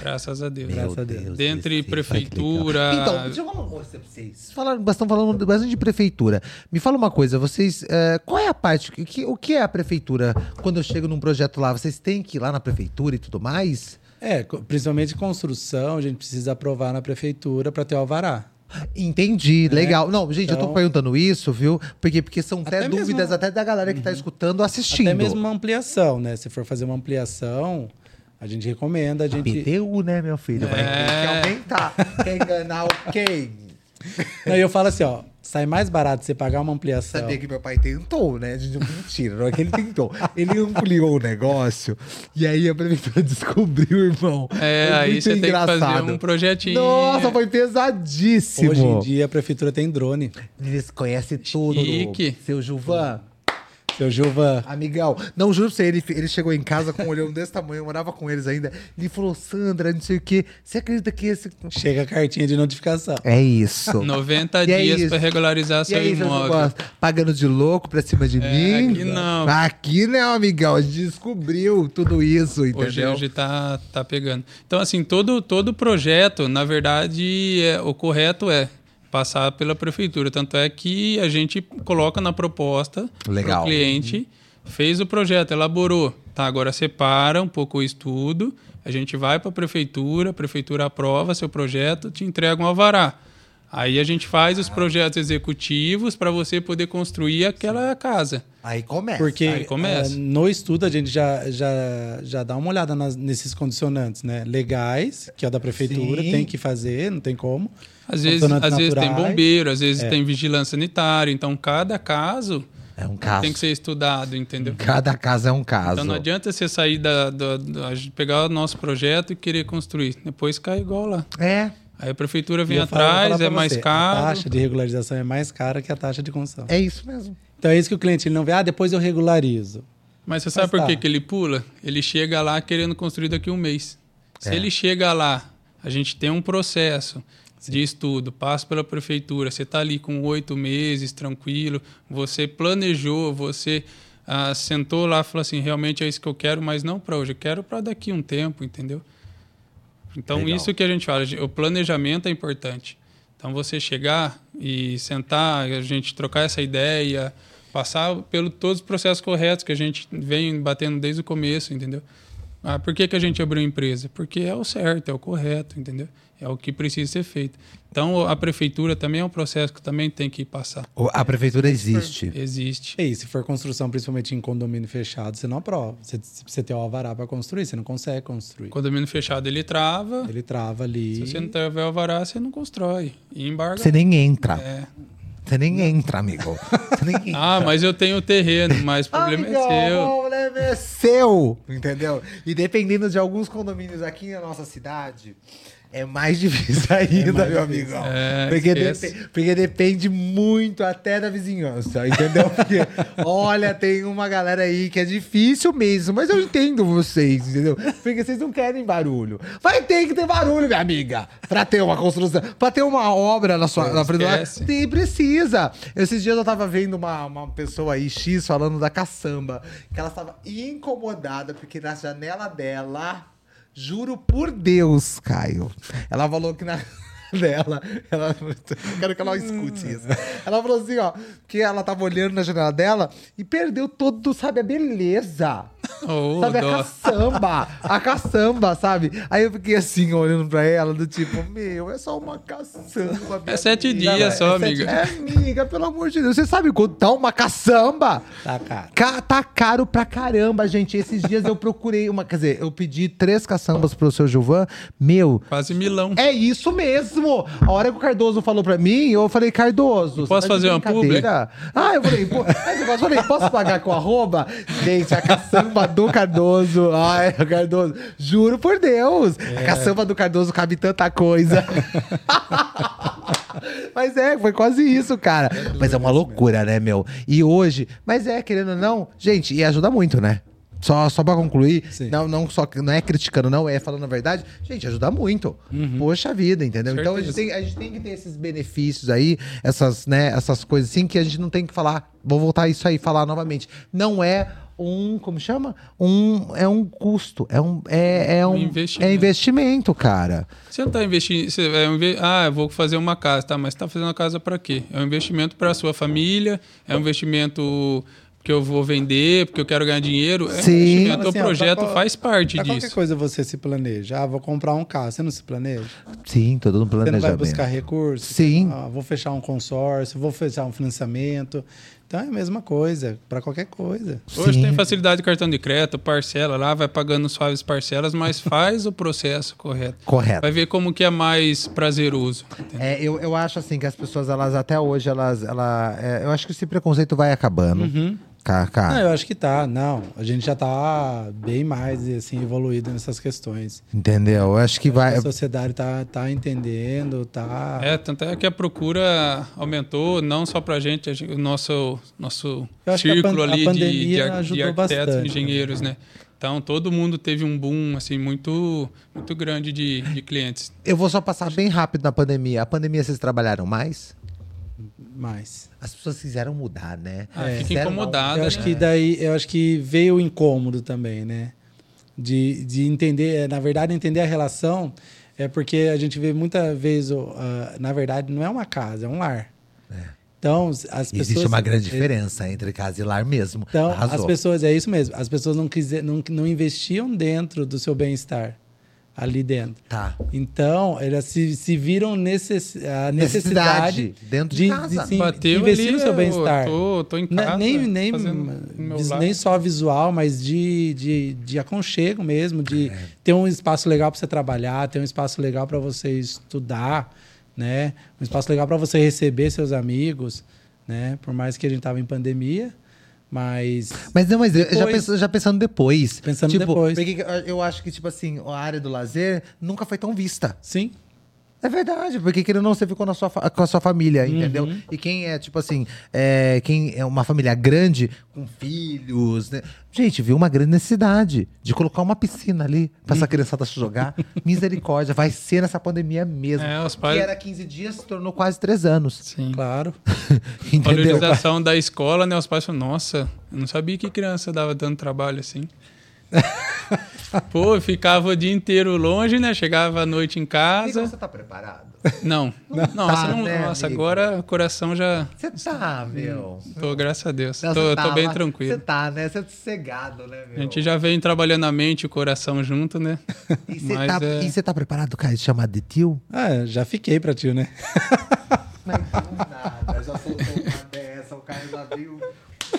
Graças a Deus. Graças a Deus. Dentre prefeitura-. Então, deixa eu falar uma coisa pra vocês. Falaram, estão falando bastante de prefeitura. Me fala uma coisa, vocês. eh, qual é a parte. O que, o que é a prefeitura quando eu chego num projeto lá? Vocês têm que ir lá na prefeitura e tudo mais? É, principalmente construção, a gente precisa aprovar na prefeitura pra ter o alvará. Entendi, legal. Não, gente, eu tô Então- perguntando isso, viu? Porque, porque são até, Até mesmo- dúvidas até da galera que tá escutando, assistindo. Até mesmo uma ampliação, né? Se for fazer uma ampliação, a gente recomenda a gente. PTU, né, meu filho? Vai ter que É. aumentar. Quer enganar quem? Aí eu falo assim, ó, sai mais barato você pagar uma ampliação. Sabia que meu pai tentou, né? De mentira, não é que ele tentou. Ele ampliou o negócio e aí a prefeitura descobriu, irmão. É, Foi aí muito você tem que fazer engraçado. um projetinho. Nossa, foi pesadíssimo. Hoje em dia a prefeitura tem drone. Eles conhecem tudo. Chique. Seu Gilvan, Seu Gilvan, amigão. Não, juro pra você, ele, ele chegou em casa com um olhão desse tamanho, eu morava com eles ainda. Ele falou, Sandra, não sei o quê. Você acredita que esse. chega a cartinha de notificação. É isso. 90 E é dias isso. para regularizar E seu aí, seu imóvel. Pagando de louco pra cima de É, mim? aqui não. Aqui não, amigão. A gente descobriu tudo isso, entendeu? Hoje, hoje tá, tá pegando. Então, assim, todo, todo projeto, na verdade, é, o correto é passar pela prefeitura. Tanto é que a gente coloca na proposta Legal. o cliente, fez o projeto, elaborou. Tá, agora separa um pouco o estudo, a gente vai para a prefeitura, a prefeitura aprova seu projeto, te entrega um alvará. Aí a gente faz os projetos executivos para você poder construir aquela casa. Aí começa. Porque Aí começa. eh, no estudo a gente já, já, já dá uma olhada nas- nesses condicionantes, né? Legais, que é da prefeitura, Sim. tem que fazer, não tem como. Às vezes, às vezes tem bombeiro, às vezes É. tem vigilância sanitária. Então, cada caso É um caso. tem que ser estudado, entendeu? Cada caso é um caso. Então, não adianta você sair da, da- da- pegar o nosso projeto e querer construir. Depois cai igual lá. É. Aí a prefeitura vem atrás, é mais você, A caro. taxa de regularização é mais cara que a taxa de construção. É isso mesmo. Então é isso que o cliente ele não vê, ah, depois eu regularizo. Mas você sabe Mas por tá. que, que ele pula? Ele chega lá querendo construir daqui a um mês. Se É. ele chega lá, a gente tem um processo de estudo, passa pela prefeitura, você está ali com oito meses, tranquilo, você planejou, você ah, sentou lá e falou assim, realmente é isso que eu quero, mas não para hoje, eu quero para daqui a um tempo, entendeu? Então, Legal. isso que a gente fala, o planejamento é importante. Então, você chegar e sentar, a gente trocar essa ideia, passar pelo todos os processos corretos que a gente vem batendo desde o começo, entendeu? Ah, por que, que a gente abriu a empresa? Porque é o certo, é o correto, entendeu? É o que precisa ser feito. Então, a prefeitura também é um processo que também tem que passar. A prefeitura existe. Existe. E aí, se for construção, principalmente em condomínio fechado, você não aprova. Você, você tem o alvará para construir, você não consegue construir. Condomínio fechado, ele trava. Ele trava ali. Se você não tiver alvará, você não constrói. E embarga. Você nem entra. É. Você nem entra, amigo. Você nem entra. Ah, mas eu tenho terreno, mas o problema Amigão, é seu. O problema é seu, entendeu? E dependendo de alguns condomínios aqui na nossa cidade, é mais difícil ainda, mais meu difícil. amigo. É, porque, depe- porque depende muito até da vizinhança, entendeu? Porque, olha, tem uma galera aí que é difícil mesmo, mas eu entendo vocês, entendeu? Porque vocês não querem barulho. Vai ter que ter barulho, minha amiga, pra ter uma construção, pra ter uma obra na sua na frente do. Tem, precisa. Esses dias eu tava vendo uma, uma pessoa aí, X, falando da caçamba, que ela estava incomodada porque na janela dela, juro por Deus, Caio, ela falou que na dela, ela, eu quero que ela escute isso. Ela falou assim, ó, que ela tava olhando na janela dela e perdeu todo, sabe, a beleza. Ô, Sabe, a caçamba, a caçamba, sabe? Aí eu fiquei assim, olhando pra ela, do tipo, meu, é só uma caçamba. É sete amiga. dias só, É sete- amiga. É, amiga, pelo amor de Deus. Você sabe quanto tá uma caçamba? Tá, cara. Ca- tá caro pra caramba, gente. Esses dias eu procurei uma, quer dizer, eu pedi três caçambas pro seu Gilvan. Meu, Quase milão. é isso mesmo. A hora que o Cardoso falou pra mim, eu falei, Cardoso. Posso tá fazer uma brincadeira? Ah, eu falei, pô, eu falei, posso pagar com arroba? Gente, a caçamba do Cardoso. Ai, o Cardoso. Juro por Deus. A caçamba do Cardoso cabe tanta coisa. Mas é, foi quase isso, cara. mas é uma loucura, né, meu? E hoje, mas é, querendo ou não, gente, e ajuda muito, né? Só, só pra concluir, Sim. não, não, só, não é criticando, não, é falando a verdade. Gente, ajuda muito. Poxa vida, entendeu? Então a gente, tem, a gente tem que ter esses benefícios aí, essas, né, essas coisas assim que a gente não tem que falar. Vou voltar isso aí, falar novamente. Não é um, como chama? Um, é um custo, é um, é, é um, investimento. é investimento, cara. Você não está investindo. Você é um ah, eu vou fazer uma casa, tá? Mas está fazendo uma casa para quê? É um investimento para a sua família, é um investimento que eu vou vender, porque eu quero ganhar dinheiro. É Sim. Assim, o ó, projeto pra faz parte Pra qualquer disso. coisa você se planeja. Ah, vou comprar um carro. Você não se planeja? Sim, todo um Você não vai planejamento. buscar recursos? Sim. Ah, vou fechar um consórcio, vou fechar um financiamento. Então é a mesma coisa, para qualquer coisa. Hoje Sim. tem facilidade de cartão de crédito, parcela lá, vai pagando suaves parcelas, mas faz o processo correto. Correto. Vai ver como que é mais prazeroso. É, eu, eu acho assim que as pessoas, elas até hoje, elas. Ela, é, eu acho que esse preconceito vai acabando. Ca- cara. Não, eu acho que tá. Não, a gente já tá bem mais assim evoluído nessas questões. Entendeu? Eu acho que vai. A sociedade tá, tá entendendo, tá. É, tanto é que a procura aumentou, não só pra gente, a gente- o nosso, nosso Eu acho que a círculo ali de, de, arquitetos bastante, e engenheiros, né? Então todo mundo teve um boom assim muito muito grande de, de clientes. Eu vou só passar bem rápido na pandemia. A pandemia vocês trabalharam mais? Mais. As pessoas quiseram mudar, né? Ah, fica Quiseram não. incomodado. Eu acho né? que daí, eu acho que veio o incômodo também, né? De, de entender, na verdade, entender a relação é porque a gente vê muita vez, o, ah, na verdade, não é uma casa, é um lar. Então, as pessoas. Existe uma grande diferença entre casa e lar mesmo. Então, Arrasou. as pessoas, é isso mesmo, as pessoas não, quiser, não, não investiam dentro do seu bem-estar, ali dentro. Tá. Então, elas se, se viram necess, a necessidade, Necessidade, dentro de casa. sim, Bateu investir ali, no seu eu bem-estar. Tô, tô em casa, nem nem, nem só visual, mas de, de, de aconchego mesmo, de É. ter um espaço legal para você trabalhar, ter um espaço legal para você estudar, né? Um espaço legal para você receber seus amigos, né? Por mais que a gente tava em pandemia, mas Mas não, mas eu- já, Depois- penso- já pensando depois. Pensando tipo, depois. porque eu- eu acho que, tipo assim, a área do lazer nunca foi tão vista. sim, É verdade, porque querendo ou não, você ficou na sua, com a sua família, Uhum. entendeu? E quem é, tipo assim, é, quem é uma família grande, com filhos, né? Gente, viu uma grande necessidade de colocar uma piscina ali pra Uhum. essa criançada se jogar. Misericórdia, vai ser nessa pandemia mesmo. É, os pais- Que era 15 dias, se tornou quase 3 anos. Sim. claro. Entendeu? Valorização da escola, né? Os pais falam, nossa, eu não sabia que criança dava tanto trabalho assim. Pô, eu ficava o dia inteiro longe, né? Chegava à noite em Amigo, casa. você tá preparado? Não. Nossa, Tá, não- né, nossa agora o coração já. Você tá, meu. Tô, graças a Deus. Não, tô, você tô tá, bem tranquilo. Você tá, né? Você é sossegado, né, meu? A gente já vem trabalhando a mente e o coração junto, né? E você tá, é- e tá preparado, cara, de chamar de tio? Ah, já fiquei para tio, né? Mas não nada, já soltou uma dessa, o cara já viu.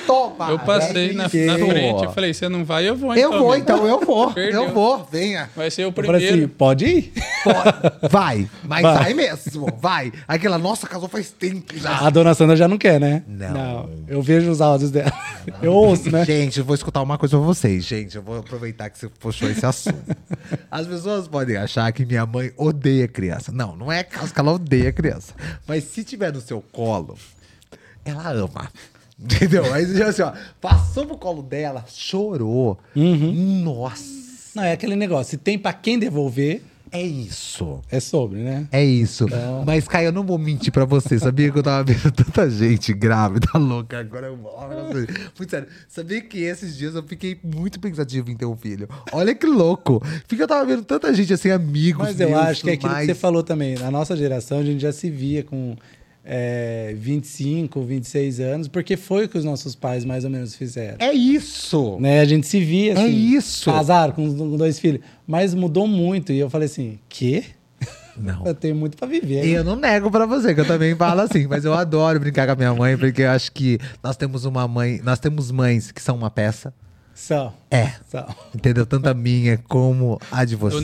Toma! Eu passei na, na frente e falei, você não vai, eu vou Eu então. vou, amigo. então, eu vou. Perdeu. Eu vou, venha. Vai ser o Eu falei assim, primeiro. pode ir? Pode. Vai, mas vai. Vai. mesmo, vai. Aquela, nossa, casou faz tempo já. A dona Sandra já não quer, né? Não. Eu vejo os áudios dela. Eu ouço, né? Gente, eu vou escutar uma coisa pra vocês, gente. Eu vou aproveitar que você puxou esse assunto. As pessoas podem achar que minha mãe odeia criança. Não, não é caso que ela odeia criança. Mas se tiver no seu colo, ela ama. Entendeu? Aí você já assim, ó, passou pro colo dela, chorou. Nossa, Não, é aquele negócio. Se tem pra quem devolver, é isso. é sobre, né? É isso. Então- Mas, Caio, eu não vou mentir pra você. Sabia que eu tava vendo tanta gente grávida, louca. Agora eu Muito sério. Sabia que esses dias eu fiquei muito pensativo em ter um filho. Olha que louco. Porque eu tava vendo tanta gente assim, amigos. Mas eu meus, acho que é aquilo que mais. você falou também. Na nossa geração, a gente já se via com é, 25, 26 anos, porque foi o que os nossos pais mais ou menos fizeram. É isso. Né? A gente se via assim. É isso. Casaram com dois filhos. Mas mudou muito. E eu falei assim: quê? Não. Eu tenho muito pra viver. E eu não nego pra você, que eu também falo assim, mas eu adoro brincar com a minha mãe, porque eu acho que nós temos uma mãe, nós temos mães que são uma peça, São. É. São. Entendeu? Tanto a minha como a de vocês.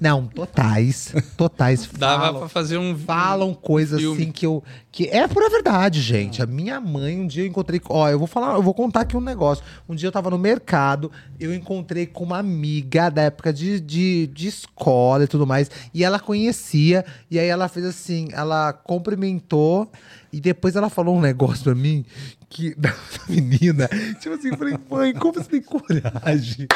Não, totais. Totais. Dava falam, pra fazer um. falam coisas filme. assim que eu. Que é pura verdade, gente. A minha mãe, um dia eu encontrei. Ó, eu vou falar, eu vou contar aqui um negócio. Um dia eu tava no mercado, eu encontrei com uma amiga da época de, de, de escola e tudo mais. E ela conhecia. E aí ela fez assim, ela cumprimentou. E depois ela falou um negócio pra mim que da menina. Tipo assim, eu falei, mãe, como você tem coragem?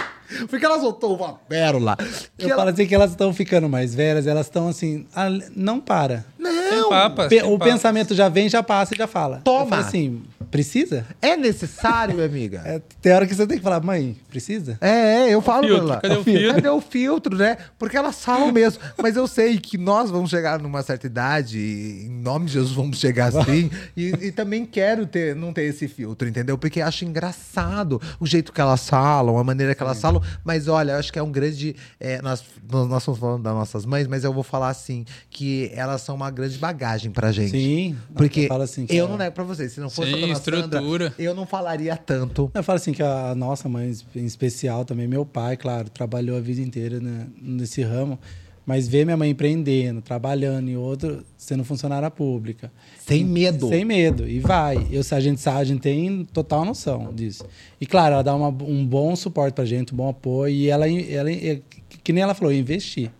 Porque ela soltou uma pérola. Que eu ela... falo assim que elas estão ficando mais velhas, elas estão assim, ah, não para. Sem papas. Pe- sem o papas. pensamento já vem, já passa e já fala. Toma. Eu falo assim, precisa? É necessário, minha amiga? É, tem hora que você tem que falar, mãe, precisa? É, é, eu falo filtro, pra ela. cadê o filtro? Cadê o filtro, né? Porque elas falam mesmo. Mas eu sei que nós vamos chegar numa certa idade, e em nome de Jesus vamos chegar assim. e, e também quero ter, não ter esse filtro, entendeu? Porque acho engraçado o jeito que elas falam, a maneira que elas falam. Mas olha, eu acho que é um grande. é, nós, nós nós estamos falando das nossas mães, mas eu vou falar assim: que elas são uma grande bagagem pra gente. Sim. Porque eu assim que eu não nego pra vocês, se não fosse Sim, estrutura. Sandra, eu não falaria tanto. Eu falo assim que a nossa mãe, em especial também, meu pai, claro, trabalhou a vida inteira né, nesse ramo, mas ver minha mãe empreendendo, trabalhando em outro, sendo funcionária pública. Sem medo. Sem medo. E vai. Eu, a gente sabe, a gente tem total noção disso. E claro, ela dá uma- um bom suporte pra gente, um bom apoio. E ela, ela, que nem ela falou, eu investi.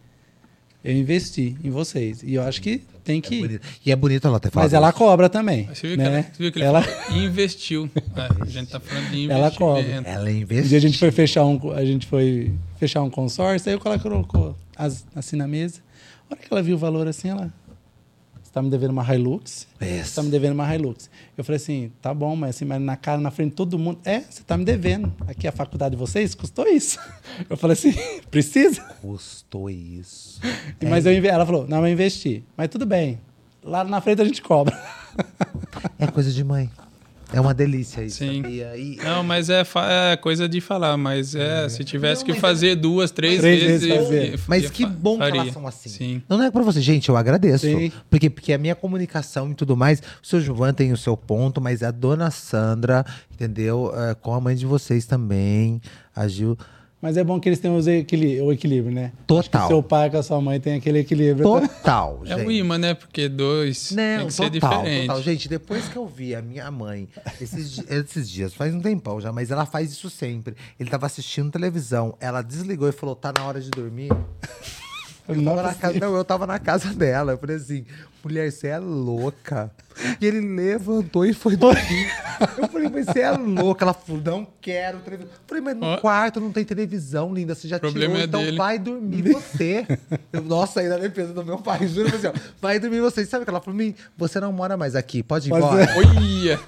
Eu investi em vocês. E eu acho que tem que. Bonito. E é bonito ela ter falado mas ela isso. cobra também. Você viu que, né? ela, você viu que ele ela, investiu. É, a gente tá falando de Ela investimento. cobra. Ela Um investiu. dia a gente foi fechar um, a gente foi fechar um consórcio, aí o cara colocou as- assim na mesa. A hora que ela viu o valor assim, ela. Você tá me devendo uma Hilux? Você tá me devendo uma Hilux. Eu falei assim, tá bom, mas assim, mas na cara, na frente de todo mundo. É, você tá me devendo. Aqui a faculdade de vocês custou isso. Eu falei assim, precisa? Custou isso. E, Mas eu, ela falou, não, eu investi. Mas tudo bem. Lá na frente a gente cobra. É coisa de mãe. É uma delícia isso. Sim. sabia? E- Não, mas é, é coisa de falar, mas é, se tivesse Não, que fazer duas, três, Três vezes. vezes Mas que bom que faria. elas são assim. Sim. Não é pra você, gente, eu agradeço. Sim. Porque, porque a minha comunicação e tudo mais, o seu Gilvan tem o seu ponto, mas a dona Sandra, entendeu? É, com a mãe de vocês também, agiu Mas é bom que eles tenham o equilíbrio, né? Total. Seu pai com a sua mãe tem aquele equilíbrio. total, É gente. o imã, né? Porque dois Não, tem que ser total, diferente. total. Gente, depois que eu vi a minha mãe, esses, esses dias, faz um tempão já, mas ela faz isso sempre. Ele tava assistindo televisão, ela desligou e falou, tá na hora de dormir. Eu tava na casa, não, eu tava na casa dela. Eu falei assim, mulher, você é louca. E ele levantou e foi dormir. Eu falei, mas você é louca. Ela falou, não quero televisão. Eu falei, mas no Ó. quarto não tem televisão, linda. Você já problema tirou, é então dele. vai dormir você. Eu, nossa, aí na defesa do meu pai, juro, assim, ó, vai dormir você. Sabe o que ela falou mim? Você não mora mais aqui, pode ir embora. é- Olha!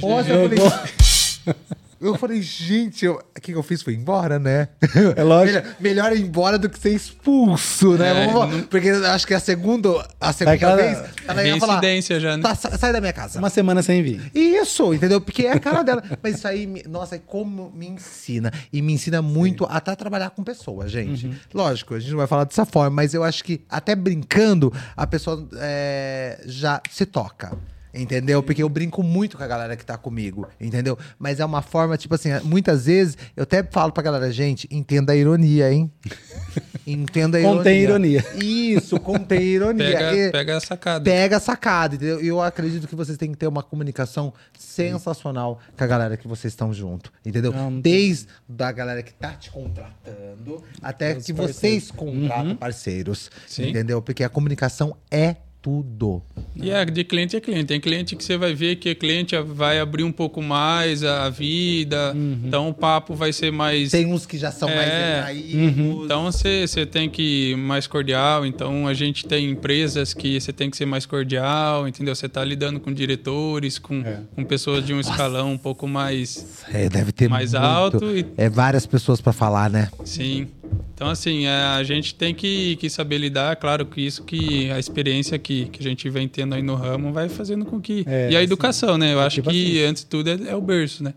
Nossa, eu falei, eu falei, gente, eu- o que, que eu fiz? Foi embora, né? É lógico. Melhor, melhor ir embora do que ser expulso, né? É, Vamos- não- Porque eu acho que a segunda, a segunda aquela- vez, ela ia falar, já, né? "Tá, sa- sai da minha casa. Uma semana sem vir. Isso, entendeu? Porque é a cara dela. Mas isso aí, nossa, é como me ensina. E me ensina muito até a trabalhar com pessoas, gente. Uhum. Lógico, a gente não vai falar dessa forma, mas eu acho que até brincando, a pessoa é, já se toca. Entendeu? Porque eu brinco muito com a galera que tá comigo, entendeu? Mas é uma forma, tipo assim, muitas vezes eu até falo pra galera, gente, entenda a ironia, hein? Entenda a ironia. Contém ironia. Isso, contém ironia. Pega, E- pega a sacada. pega a sacada, entendeu? E eu acredito que vocês têm que ter uma comunicação sensacional com a galera que vocês estão junto, entendeu? Não, não tem- Desde da galera que tá te contratando até Os que parceiros. vocês contratam parceiros, Sim. entendeu? Porque a comunicação é tudo. E é, de cliente a cliente. Tem cliente que você vai ver que o cliente vai abrir um pouco mais a vida, então o papo vai ser mais. Tem uns que já são mais É. retraídos. Então você, você tem que ir mais cordial. Então a gente tem empresas que você tem que ser mais cordial, entendeu? Você está lidando com diretores, com, É. com pessoas de um escalão um pouco mais. É, deve ter Mais muito. alto e- É várias pessoas pra falar, né? Sim. Então, assim, é, a gente tem que, que saber lidar. Claro que isso que a experiência que, que a gente vem tendo aí no ramo vai fazendo com que. É, e a assim, educação, né? Eu acho tipo que assim. antes de tudo é, é o berço, né?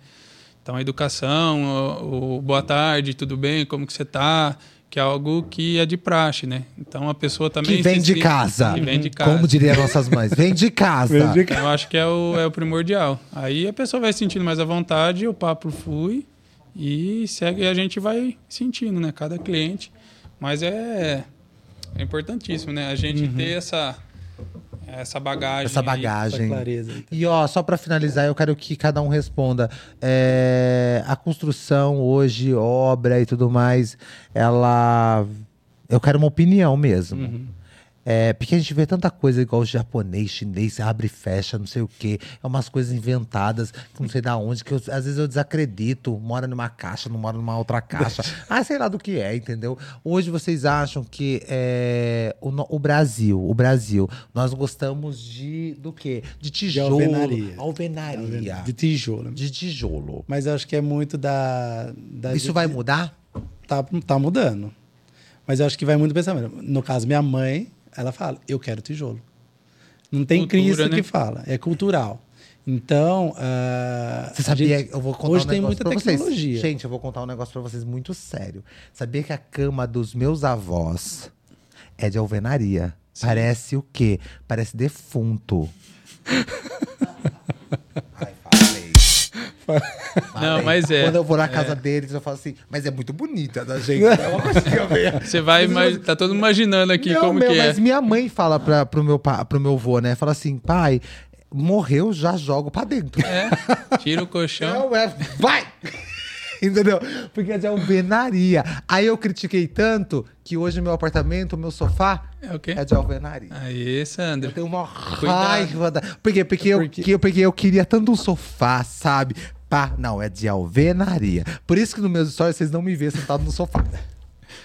Então, a educação, o, o boa tarde, tudo bem, como que você tá? Que é algo que é de praxe, né? Então, a pessoa também. Que vem de casa. Que vem de casa. Como diria nossas mães. Vem de casa. Vem de Então, Eu acho que é o, é o primordial. Aí a pessoa vai se sentindo mais à vontade, o papo flui E segue, a gente vai sentindo, né? Cada cliente. Mas é, é importantíssimo, né? A gente ter essa, essa bagagem. Essa aí. Essa bagagem. clareza. E ó, só pra finalizar, eu quero que cada um responda. É, a construção hoje, obra e tudo mais, ela. Eu quero uma opinião mesmo. É, porque a gente vê tanta coisa igual japonês, chinês, abre e fecha, não sei o quê. É umas coisas inventadas, que não sei da onde, que eu- às vezes eu desacredito. Mora numa caixa, não mora numa outra caixa. ah, sei lá do que é, entendeu? Hoje vocês acham que é, o, o Brasil, o Brasil, nós gostamos de do quê? De tijolo. alvenaria. Alvenaria. De tijolo. De tijolo. Mas eu acho que é muito da. da Isso vai mudar? tá, tá mudando. Mas eu acho que vai muito pensamento. No caso, minha mãe, ela fala, eu quero tijolo. Não tem Cultura, Cristo né? que fala, é cultural. Então, ah, Você sabia? gente- eu vou contar hoje um tem muita pra vocês. tecnologia. Gente, eu vou contar um negócio pra vocês muito sério. Sabia que a cama dos meus avós é de alvenaria? Parece o quê? Parece defunto. Ai. Não, mas é. Quando eu vou na casa deles, eu falo assim, mas é muito bonita da gente. É uma coisa que eu vejo. Você vai, mas tá todo imaginando aqui Não, como meu, que é. mas minha mãe fala pra, pro, meu, pro meu vô, né? Fala assim, pai, morreu, já jogo pra dentro. É, tira o colchão. Não, é. Vai! Entendeu? Porque é de alvenaria. Aí eu critiquei tanto que hoje meu apartamento, meu sofá, É o quê? é de alvenaria. Aí, Eu Sandro. tenho uma Cuidado. raiva da... Porque, porque, eu, Porque- que eu, porque eu queria tanto um sofá, sabe? Pá, não, é de alvenaria. Por isso que nos meus stories vocês não me vêem sentado no sofá.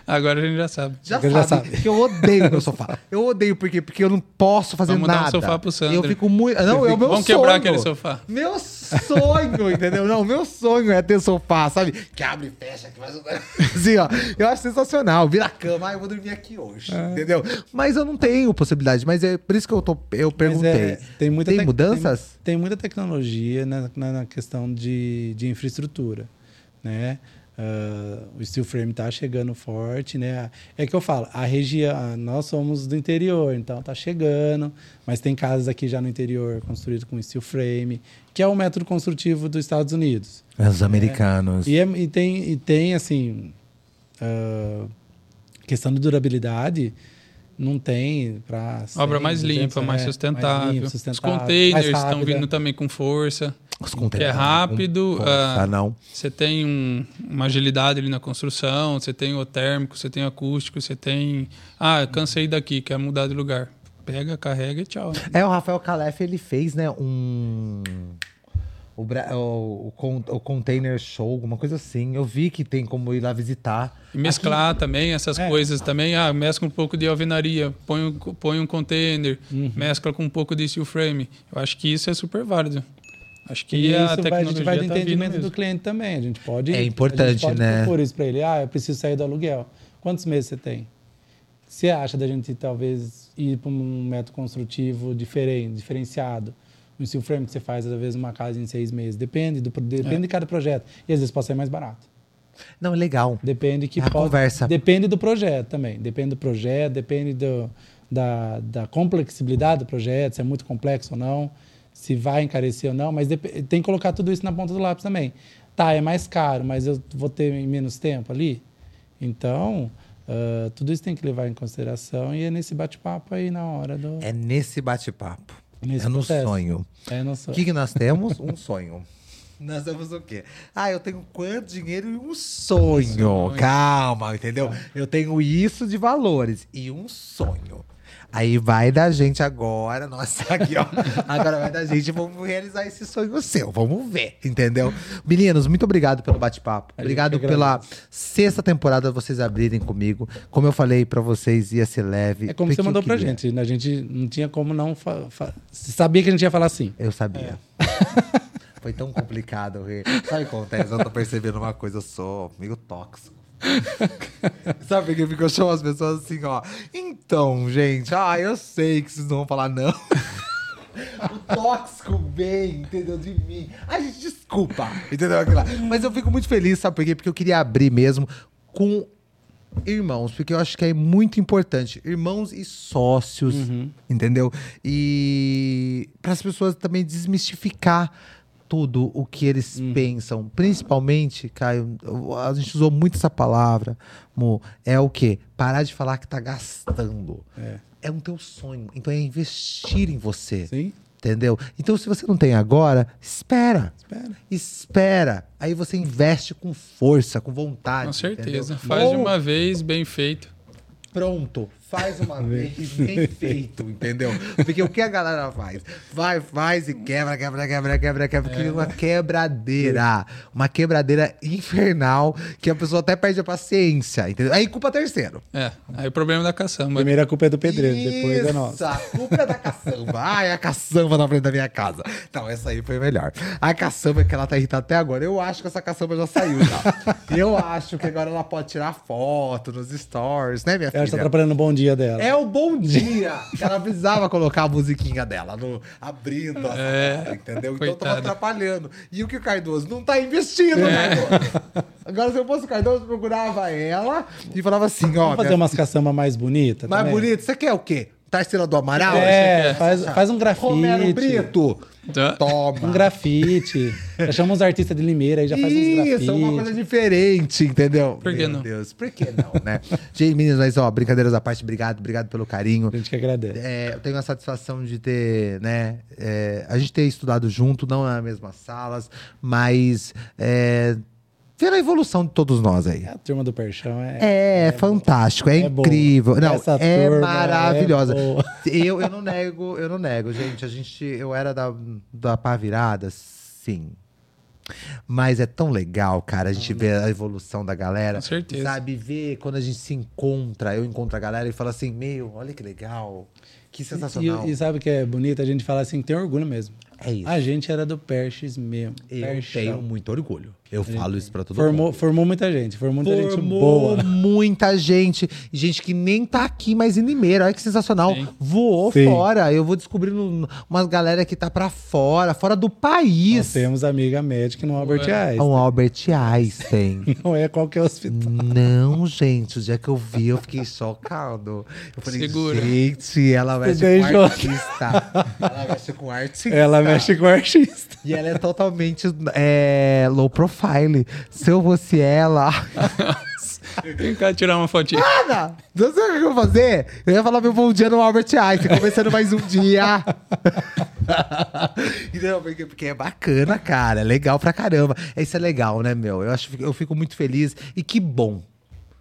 Agora a gente já sabe. Já, sabe, já sabe. que eu odeio meu sofá. Eu odeio porque, porque eu não posso fazer Vamos dar um nada. sofá pro Sandro. Eu fico muito. Não, é o meu Vamos sonho. quebrar aquele sofá. Meu sonho, entendeu? Não, meu sonho é ter sofá, sabe? Que abre e fecha, que faz um. Assim, ó. Eu acho sensacional. Vira a cama, ah, eu vou dormir aqui hoje. É. Entendeu? Mas eu não tenho possibilidade. Mas é por isso que eu, tô, eu Mas perguntei. é, tem muita tem mudanças? Tem, tem muita tecnologia na, na, na questão de, de infraestrutura, né? Ah, o steel frame está chegando forte, né? É que eu falo, a região, nós somos do interior, então tá chegando, mas tem casas aqui já no interior construídas com steel frame, que é o método construtivo dos Estados Unidos. Os americanos. E, é- e tem, e tem, assim, ah, questão de durabilidade, não tem para Obra mais limpa, mais sustentável. Os containers estão vindo também com força. Os Que é containers. rápido. Força, ah, não. Você tem um- uma agilidade ali na construção, você tem o térmico, você tem o acústico, você tem. Ah, cansei daqui, quer mudar de lugar. Pega, carrega e tchau. É, o Rafael Calef, ele fez, né, um... O, o, o, con- o container show, alguma coisa assim. Eu vi que tem como ir lá visitar. E mesclar também essas É. coisas também. Ah, mescla um pouco de alvenaria, põe um, põe um container, mescla com um pouco de steel frame. Eu acho que isso é super válido. Acho que E a isso vai, a tecnologia gente vai do tá entendimento do cliente também. A gente pode. É importante, pode né? propor isso para ele. Ah, eu preciso sair do aluguel. Quantos meses você tem? Você acha da gente talvez ir para um método construtivo diferente, diferenciado? Um steel frame que você faz, às vezes, uma casa em seis meses. Depende, do, depende É. de cada projeto. E às vezes pode ser mais barato. Não, é legal. Depende que É a pode- conversa. Depende do projeto também. Depende do projeto, depende do, da, da complexibilidade do projeto, se é muito complexo ou não, se vai encarecer ou não, mas tem que colocar tudo isso na ponta do lápis também. Tá, é mais caro, mas eu vou ter menos tempo ali. Então, ah, tudo isso tem que levar em consideração e é nesse bate-papo aí na hora do. É nesse bate-papo. Nesse é no sonho. É no O que, que nós temos? Um sonho. Nós temos o quê? Ah, eu tenho quanto dinheiro e um sonho. sonho. Calma, entendeu? Eu tenho isso de valores e um sonho. Aí vai da gente agora, nossa, aqui, ó. Agora vai da gente, vamos realizar esse sonho seu. Vamos ver, entendeu? Meninos, muito obrigado pelo bate-papo. Obrigado pela sexta temporada vocês abrirem comigo. Como eu falei pra vocês, ia ser leve. É como você mandou pra gente. né? A gente não tinha como não. Sabia que a gente ia falar assim. Eu sabia. Foi tão complicado. rir. Sabe o que acontece? Eu tô percebendo uma coisa, eu sou meio tóxico. Sabe que ficou chamando as pessoas assim, ó. Então, gente, ah, eu sei que vocês não vão falar não. o tóxico vem, entendeu? De mim. Ai, gente, desculpa. Entendeu? Mas eu fico muito feliz, sabe por quê? Porque eu queria abrir mesmo com irmãos, porque eu acho que é muito importante. Irmãos e sócios, entendeu? E para as pessoas também desmistificar tudo o que eles Uhum. pensam. Principalmente, Caio, a gente usou muito essa palavra, Mo, é o quê? Parar de falar que tá gastando. É. É um teu sonho. Então é investir em você. Sim. Entendeu? Então, se você não tem agora, espera. Espera. Espera. Aí você investe com força, com vontade. Com certeza. entendeu? Faz de Ou- uma vez, bem feito. Pronto. Faz uma vez bem feito, entendeu? Porque o que a galera faz? Vai, faz e quebra, quebra, quebra, quebra, quebra. Cria uma quebradeira. Uma quebradeira infernal que a pessoa até perde a paciência, entendeu? Aí culpa terceiro. É. Aí o problema da caçamba. Primeiro a culpa é do pedreiro, depois é Isso, nossa. A culpa é da caçamba. Ai, a caçamba na frente da minha casa. Não, essa aí foi melhor. A caçamba que ela tá irritada até agora. Eu acho que essa caçamba já saiu já. Eu acho que agora ela pode tirar foto nos stories, né, minha Ela está filha? atrapalhando o bom dia dela. É o bom dia. Ela precisava colocar a musiquinha dela no, abrindo a É, entendeu? Então tava coitada. atrapalhando. E o que o Cardoso não tá investindo, Cardoso. Agora, se eu fosse o Cardoso, eu procurava ela e falava assim: ó. Vamos fazer minha umas caçamba mais bonitas mais também? bonito, você quer o quê? Tarsila do Amaral? É, faz, faz um Romero grafite. Brito? Tá. Toma. Um grafite. Já chama uns artistas de Limeira aí, já faz uns grafites. Isso, uma coisa diferente, entendeu? Por que Meu não? Deus, por que não, né? Gente, meninas, mas ó, brincadeiras à parte, obrigado, obrigado pelo carinho. A gente que agradece. É, eu tenho a satisfação de ter, né? é, a gente ter estudado junto, não nas mesmas salas, mas é, ver a evolução de todos nós aí. A turma do Perchão é. É, fantástico, é, é boa. incrível. Não, Essa é turma maravilhosa. é eu, eu não nego, eu não nego, gente. A gente, eu era da, da pá virada, sim. Mas é tão legal, cara, a gente ver a evolução da galera. Com certeza. Sabe, ver quando a gente se encontra, eu encontro a galera e falo assim, meu, olha que legal, que sensacional. E, e sabe o que é bonito? A gente fala assim, tem orgulho mesmo. É isso. A gente era do Perches mesmo. Eu Perchão. tenho muito orgulho. Eu falo isso pra todo Formou, mundo. formou muita gente, formou muita gente Formou boa. muita gente. Gente que nem tá aqui mais em Limeira. Olha que sensacional. Sim. Voou Sim. fora. Eu vou descobrindo umas galera que tá pra fora, fora do país. Nós temos amiga médica no Albert Einstein. Um Albert Einstein. Não é qualquer hospital. Não, gente, o dia que eu vi, eu fiquei chocado. Eu falei, Segura. gente, ela mexe Você com artista. ela mexe com artista. Ela mexe com artista. E ela é totalmente é, low profile. Se eu fosse ela. Vem cá tirar uma fotinha. Nada! Não sei o que eu vou fazer. Eu ia falar meu bom dia no Albert Einstein, começando mais um dia. Entendeu? Porque, porque é bacana, cara. É legal pra caramba. Isso é legal, né, meu? Eu, acho, eu fico muito feliz. E que bom.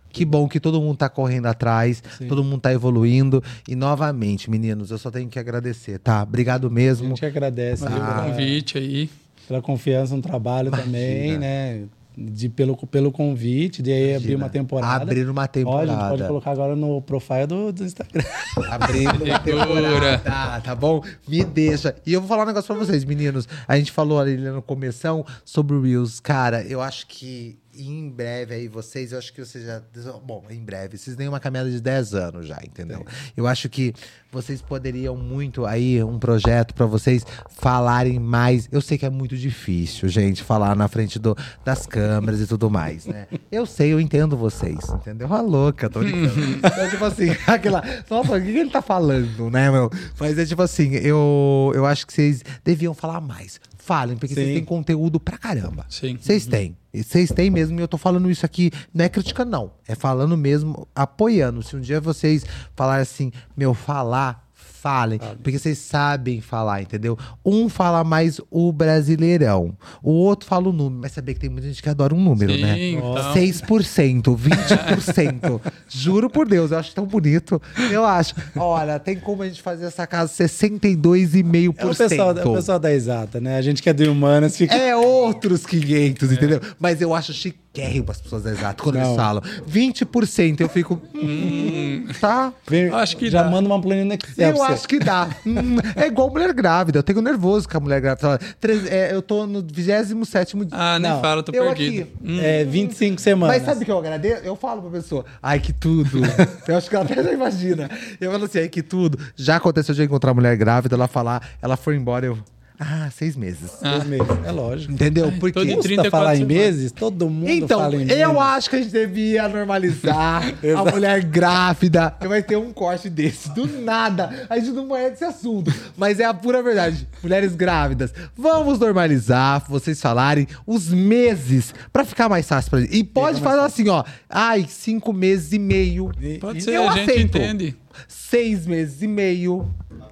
Que bom que todo mundo tá correndo atrás, todo mundo tá evoluindo. E novamente, meninos, eu só tenho que agradecer, tá? Obrigado A mesmo. gente agradece pela, pelo convite aí. Pela confiança no trabalho também, né? De, pelo, pelo convite, de aí abrir uma temporada. Abrir uma Ó, a temporada. gente pode colocar agora no profile do, do Instagram. Abrindo uma temporada, tá bom? Me deixa. E eu vou falar um negócio pra vocês, meninos. A gente falou ali no começão sobre o Reels. Cara, eu acho que em breve aí vocês, eu acho que vocês já... Bom, em breve, vocês têm uma caminhada de 10 anos já, entendeu? Eu acho que vocês poderiam muito aí, um projeto pra vocês falarem mais. Eu sei que é muito difícil, gente, falar na frente do, das câmeras e tudo mais, né? Eu sei, eu entendo vocês, entendeu? A louca, tô brincando. Então, tipo assim, aquela... Nossa, o que que ele tá falando, né, meu? Mas é tipo assim, eu, eu acho que vocês deviam falar mais. Falem, porque vocês têm conteúdo pra caramba. Sim. Vocês têm. E Vocês têm mesmo, e eu tô falando isso aqui, não é criticando, não. É falando mesmo, apoiando. Se um dia vocês falarem assim, meu, falar, falem. Porque vocês sabem falar, entendeu? Um fala mais o brasileirão, o outro fala o número. Mas saber que tem muita gente que adora um número, Sim, né? então. 6%, 20%. Juro por Deus, eu acho tão bonito. Eu acho. Olha, tem como a gente fazer essa casa 62,5%. É o pessoal, é o pessoal da exata, né? A gente que é de humanas fica. É outros 500, entendeu? Mas eu acho chiquérrimo as pessoas exatas quando eles falam 20%, eu fico. hum, tá? Vem- Acho que já dá. manda uma planilha no Excel. Eu acho que dá. Hum, é igual mulher grávida. Eu tenho nervoso com a mulher grávida. Fala, "Treze- é, eu tô no 27 dia. Ah, nem Não, fala, tô eu perdido. aqui. Hum, É 25 semanas. Mas sabe o que eu agradeço? Eu falo pra pessoa, ai que tudo. eu acho que ela até já imagina. Eu falo assim, ai que tudo. Já aconteceu de eu encontrar mulher grávida, ela falar, ela foi embora, eu. Ah, seis meses. Seis meses. É lógico. Entendeu? Porque. todo Custa 34 falar em meses? Todo mundo Então, fala em meses. eu acho que a gente devia normalizar a mulher grávida. Vai ter um corte desse. Do nada. A gente não é desse assunto. Mas é a pura verdade. Mulheres grávidas, vamos normalizar, vocês falarem, os meses. Pra ficar mais fácil pra gente. E pode falar assim, ó. Ai, cinco meses e meio. Pode E- ser, eu a gente aceito. entende. Seis meses e meio.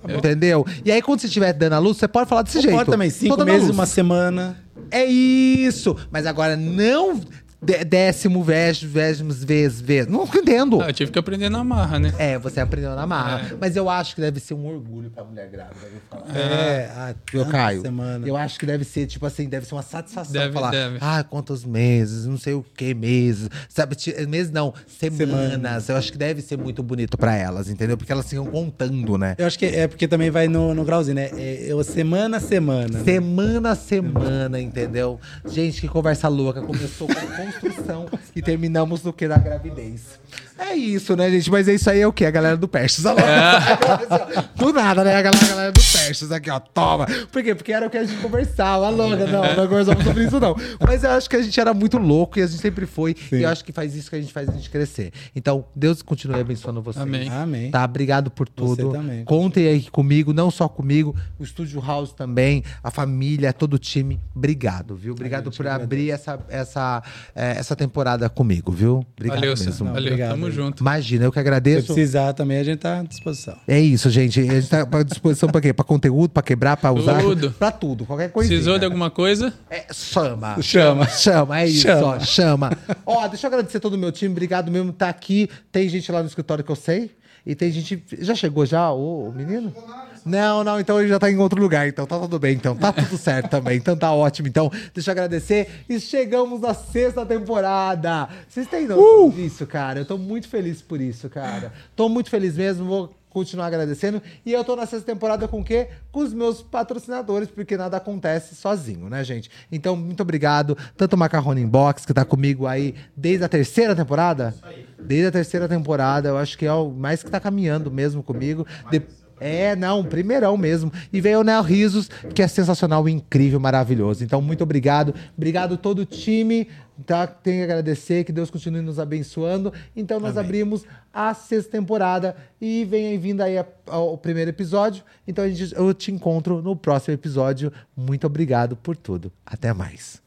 Entendeu? E aí, quando você estiver dando a luz, você pode falar desse Ou jeito. Pode também, cinco Tô dando a meses, luz. uma semana. É isso! Mas agora não décimo, vésimos, vésimos, vezes, vezes. Não entendo. Ah, eu tive que aprender na marra, né? É, você aprendeu na marra. É. Mas eu acho que deve ser um orgulho pra mulher grávida. viu, falar. É, ah, tanta Caio? Semana. Eu acho que deve ser, tipo assim, deve ser uma satisfação Deve, falar. deve. Ah, quantos meses, não sei o que meses. Sabe, meses não, semanas. Semanas. Eu acho que deve ser muito bonito pra elas, entendeu? Porque elas ficam contando, né? Eu acho que é porque também vai no, no grauzinho, né? É, eu, semana a semana. né? Semana a semana, entendeu? Gente, que conversa louca. Começou com construção e terminamos no que? Na gravidez. É isso, né, gente? Mas é isso aí é o quê? A galera do Perches. Olha lá. Do nada, né? A galera, a galera do Perches aqui, ó. Toma. Por quê? Porque era o que a gente conversava. Louca, não, não conversamos sobre isso, não. Mas eu acho que a gente era muito louco e a gente sempre foi. E eu acho que faz isso que a gente faz a gente crescer. Então, Deus continue abençoando vocês. Amém. Amém. Tá? Obrigado por Você tudo. também. Contem aí comigo, não só comigo, o Estúdio House também, a família, todo o time. Obrigado, viu? Obrigado por abrir essa, essa, essa temporada comigo, viu? Obrigado Valeu, mesmo. Valeu, obrigado tamo aí. junto. Imagina, eu que Se agradeço. precisar também, a gente tá à disposição. É isso, gente. A gente tá à disposição pra quê? Pra conteúdo, pra quebrar, pra usar? Tudo. Pra tudo, qualquer coisa. Precisou de alguma coisa? É, chama. Chama. Chama, é isso, Chama. ó, chama. Ó, deixa eu agradecer todo o meu time, obrigado mesmo por estar aqui. Tem gente lá no escritório que eu sei. E tem gente. Já chegou já, o, menino? Não, não, então ele já tá em outro lugar, então tá tudo bem, então tá tudo certo também, então tá ótimo. Então, deixa eu agradecer. E chegamos na sexta temporada. Vocês têm noção disso, cara? Eu tô muito feliz por isso, cara. Tô muito feliz mesmo, vou continuar agradecendo. E eu tô na sexta temporada com o quê? Com os meus patrocinadores, porque nada acontece sozinho, né, gente? Então, muito obrigado. Tanto o Macarrone Inbox, que tá comigo aí desde a terceira temporada. Desde a terceira temporada, eu acho que é o mais que tá caminhando mesmo comigo. É, não, primeirão mesmo. E veio o Neo Risos, que é sensacional, incrível, maravilhoso. Então, muito obrigado. Obrigado todo o time. Tá? Tenho que agradecer, que Deus continue nos abençoando. Então, nós abrimos a sexta temporada e vem vindo aí a- ao primeiro episódio. Então, gente, eu te encontro no próximo episódio. Muito obrigado por tudo. Até mais.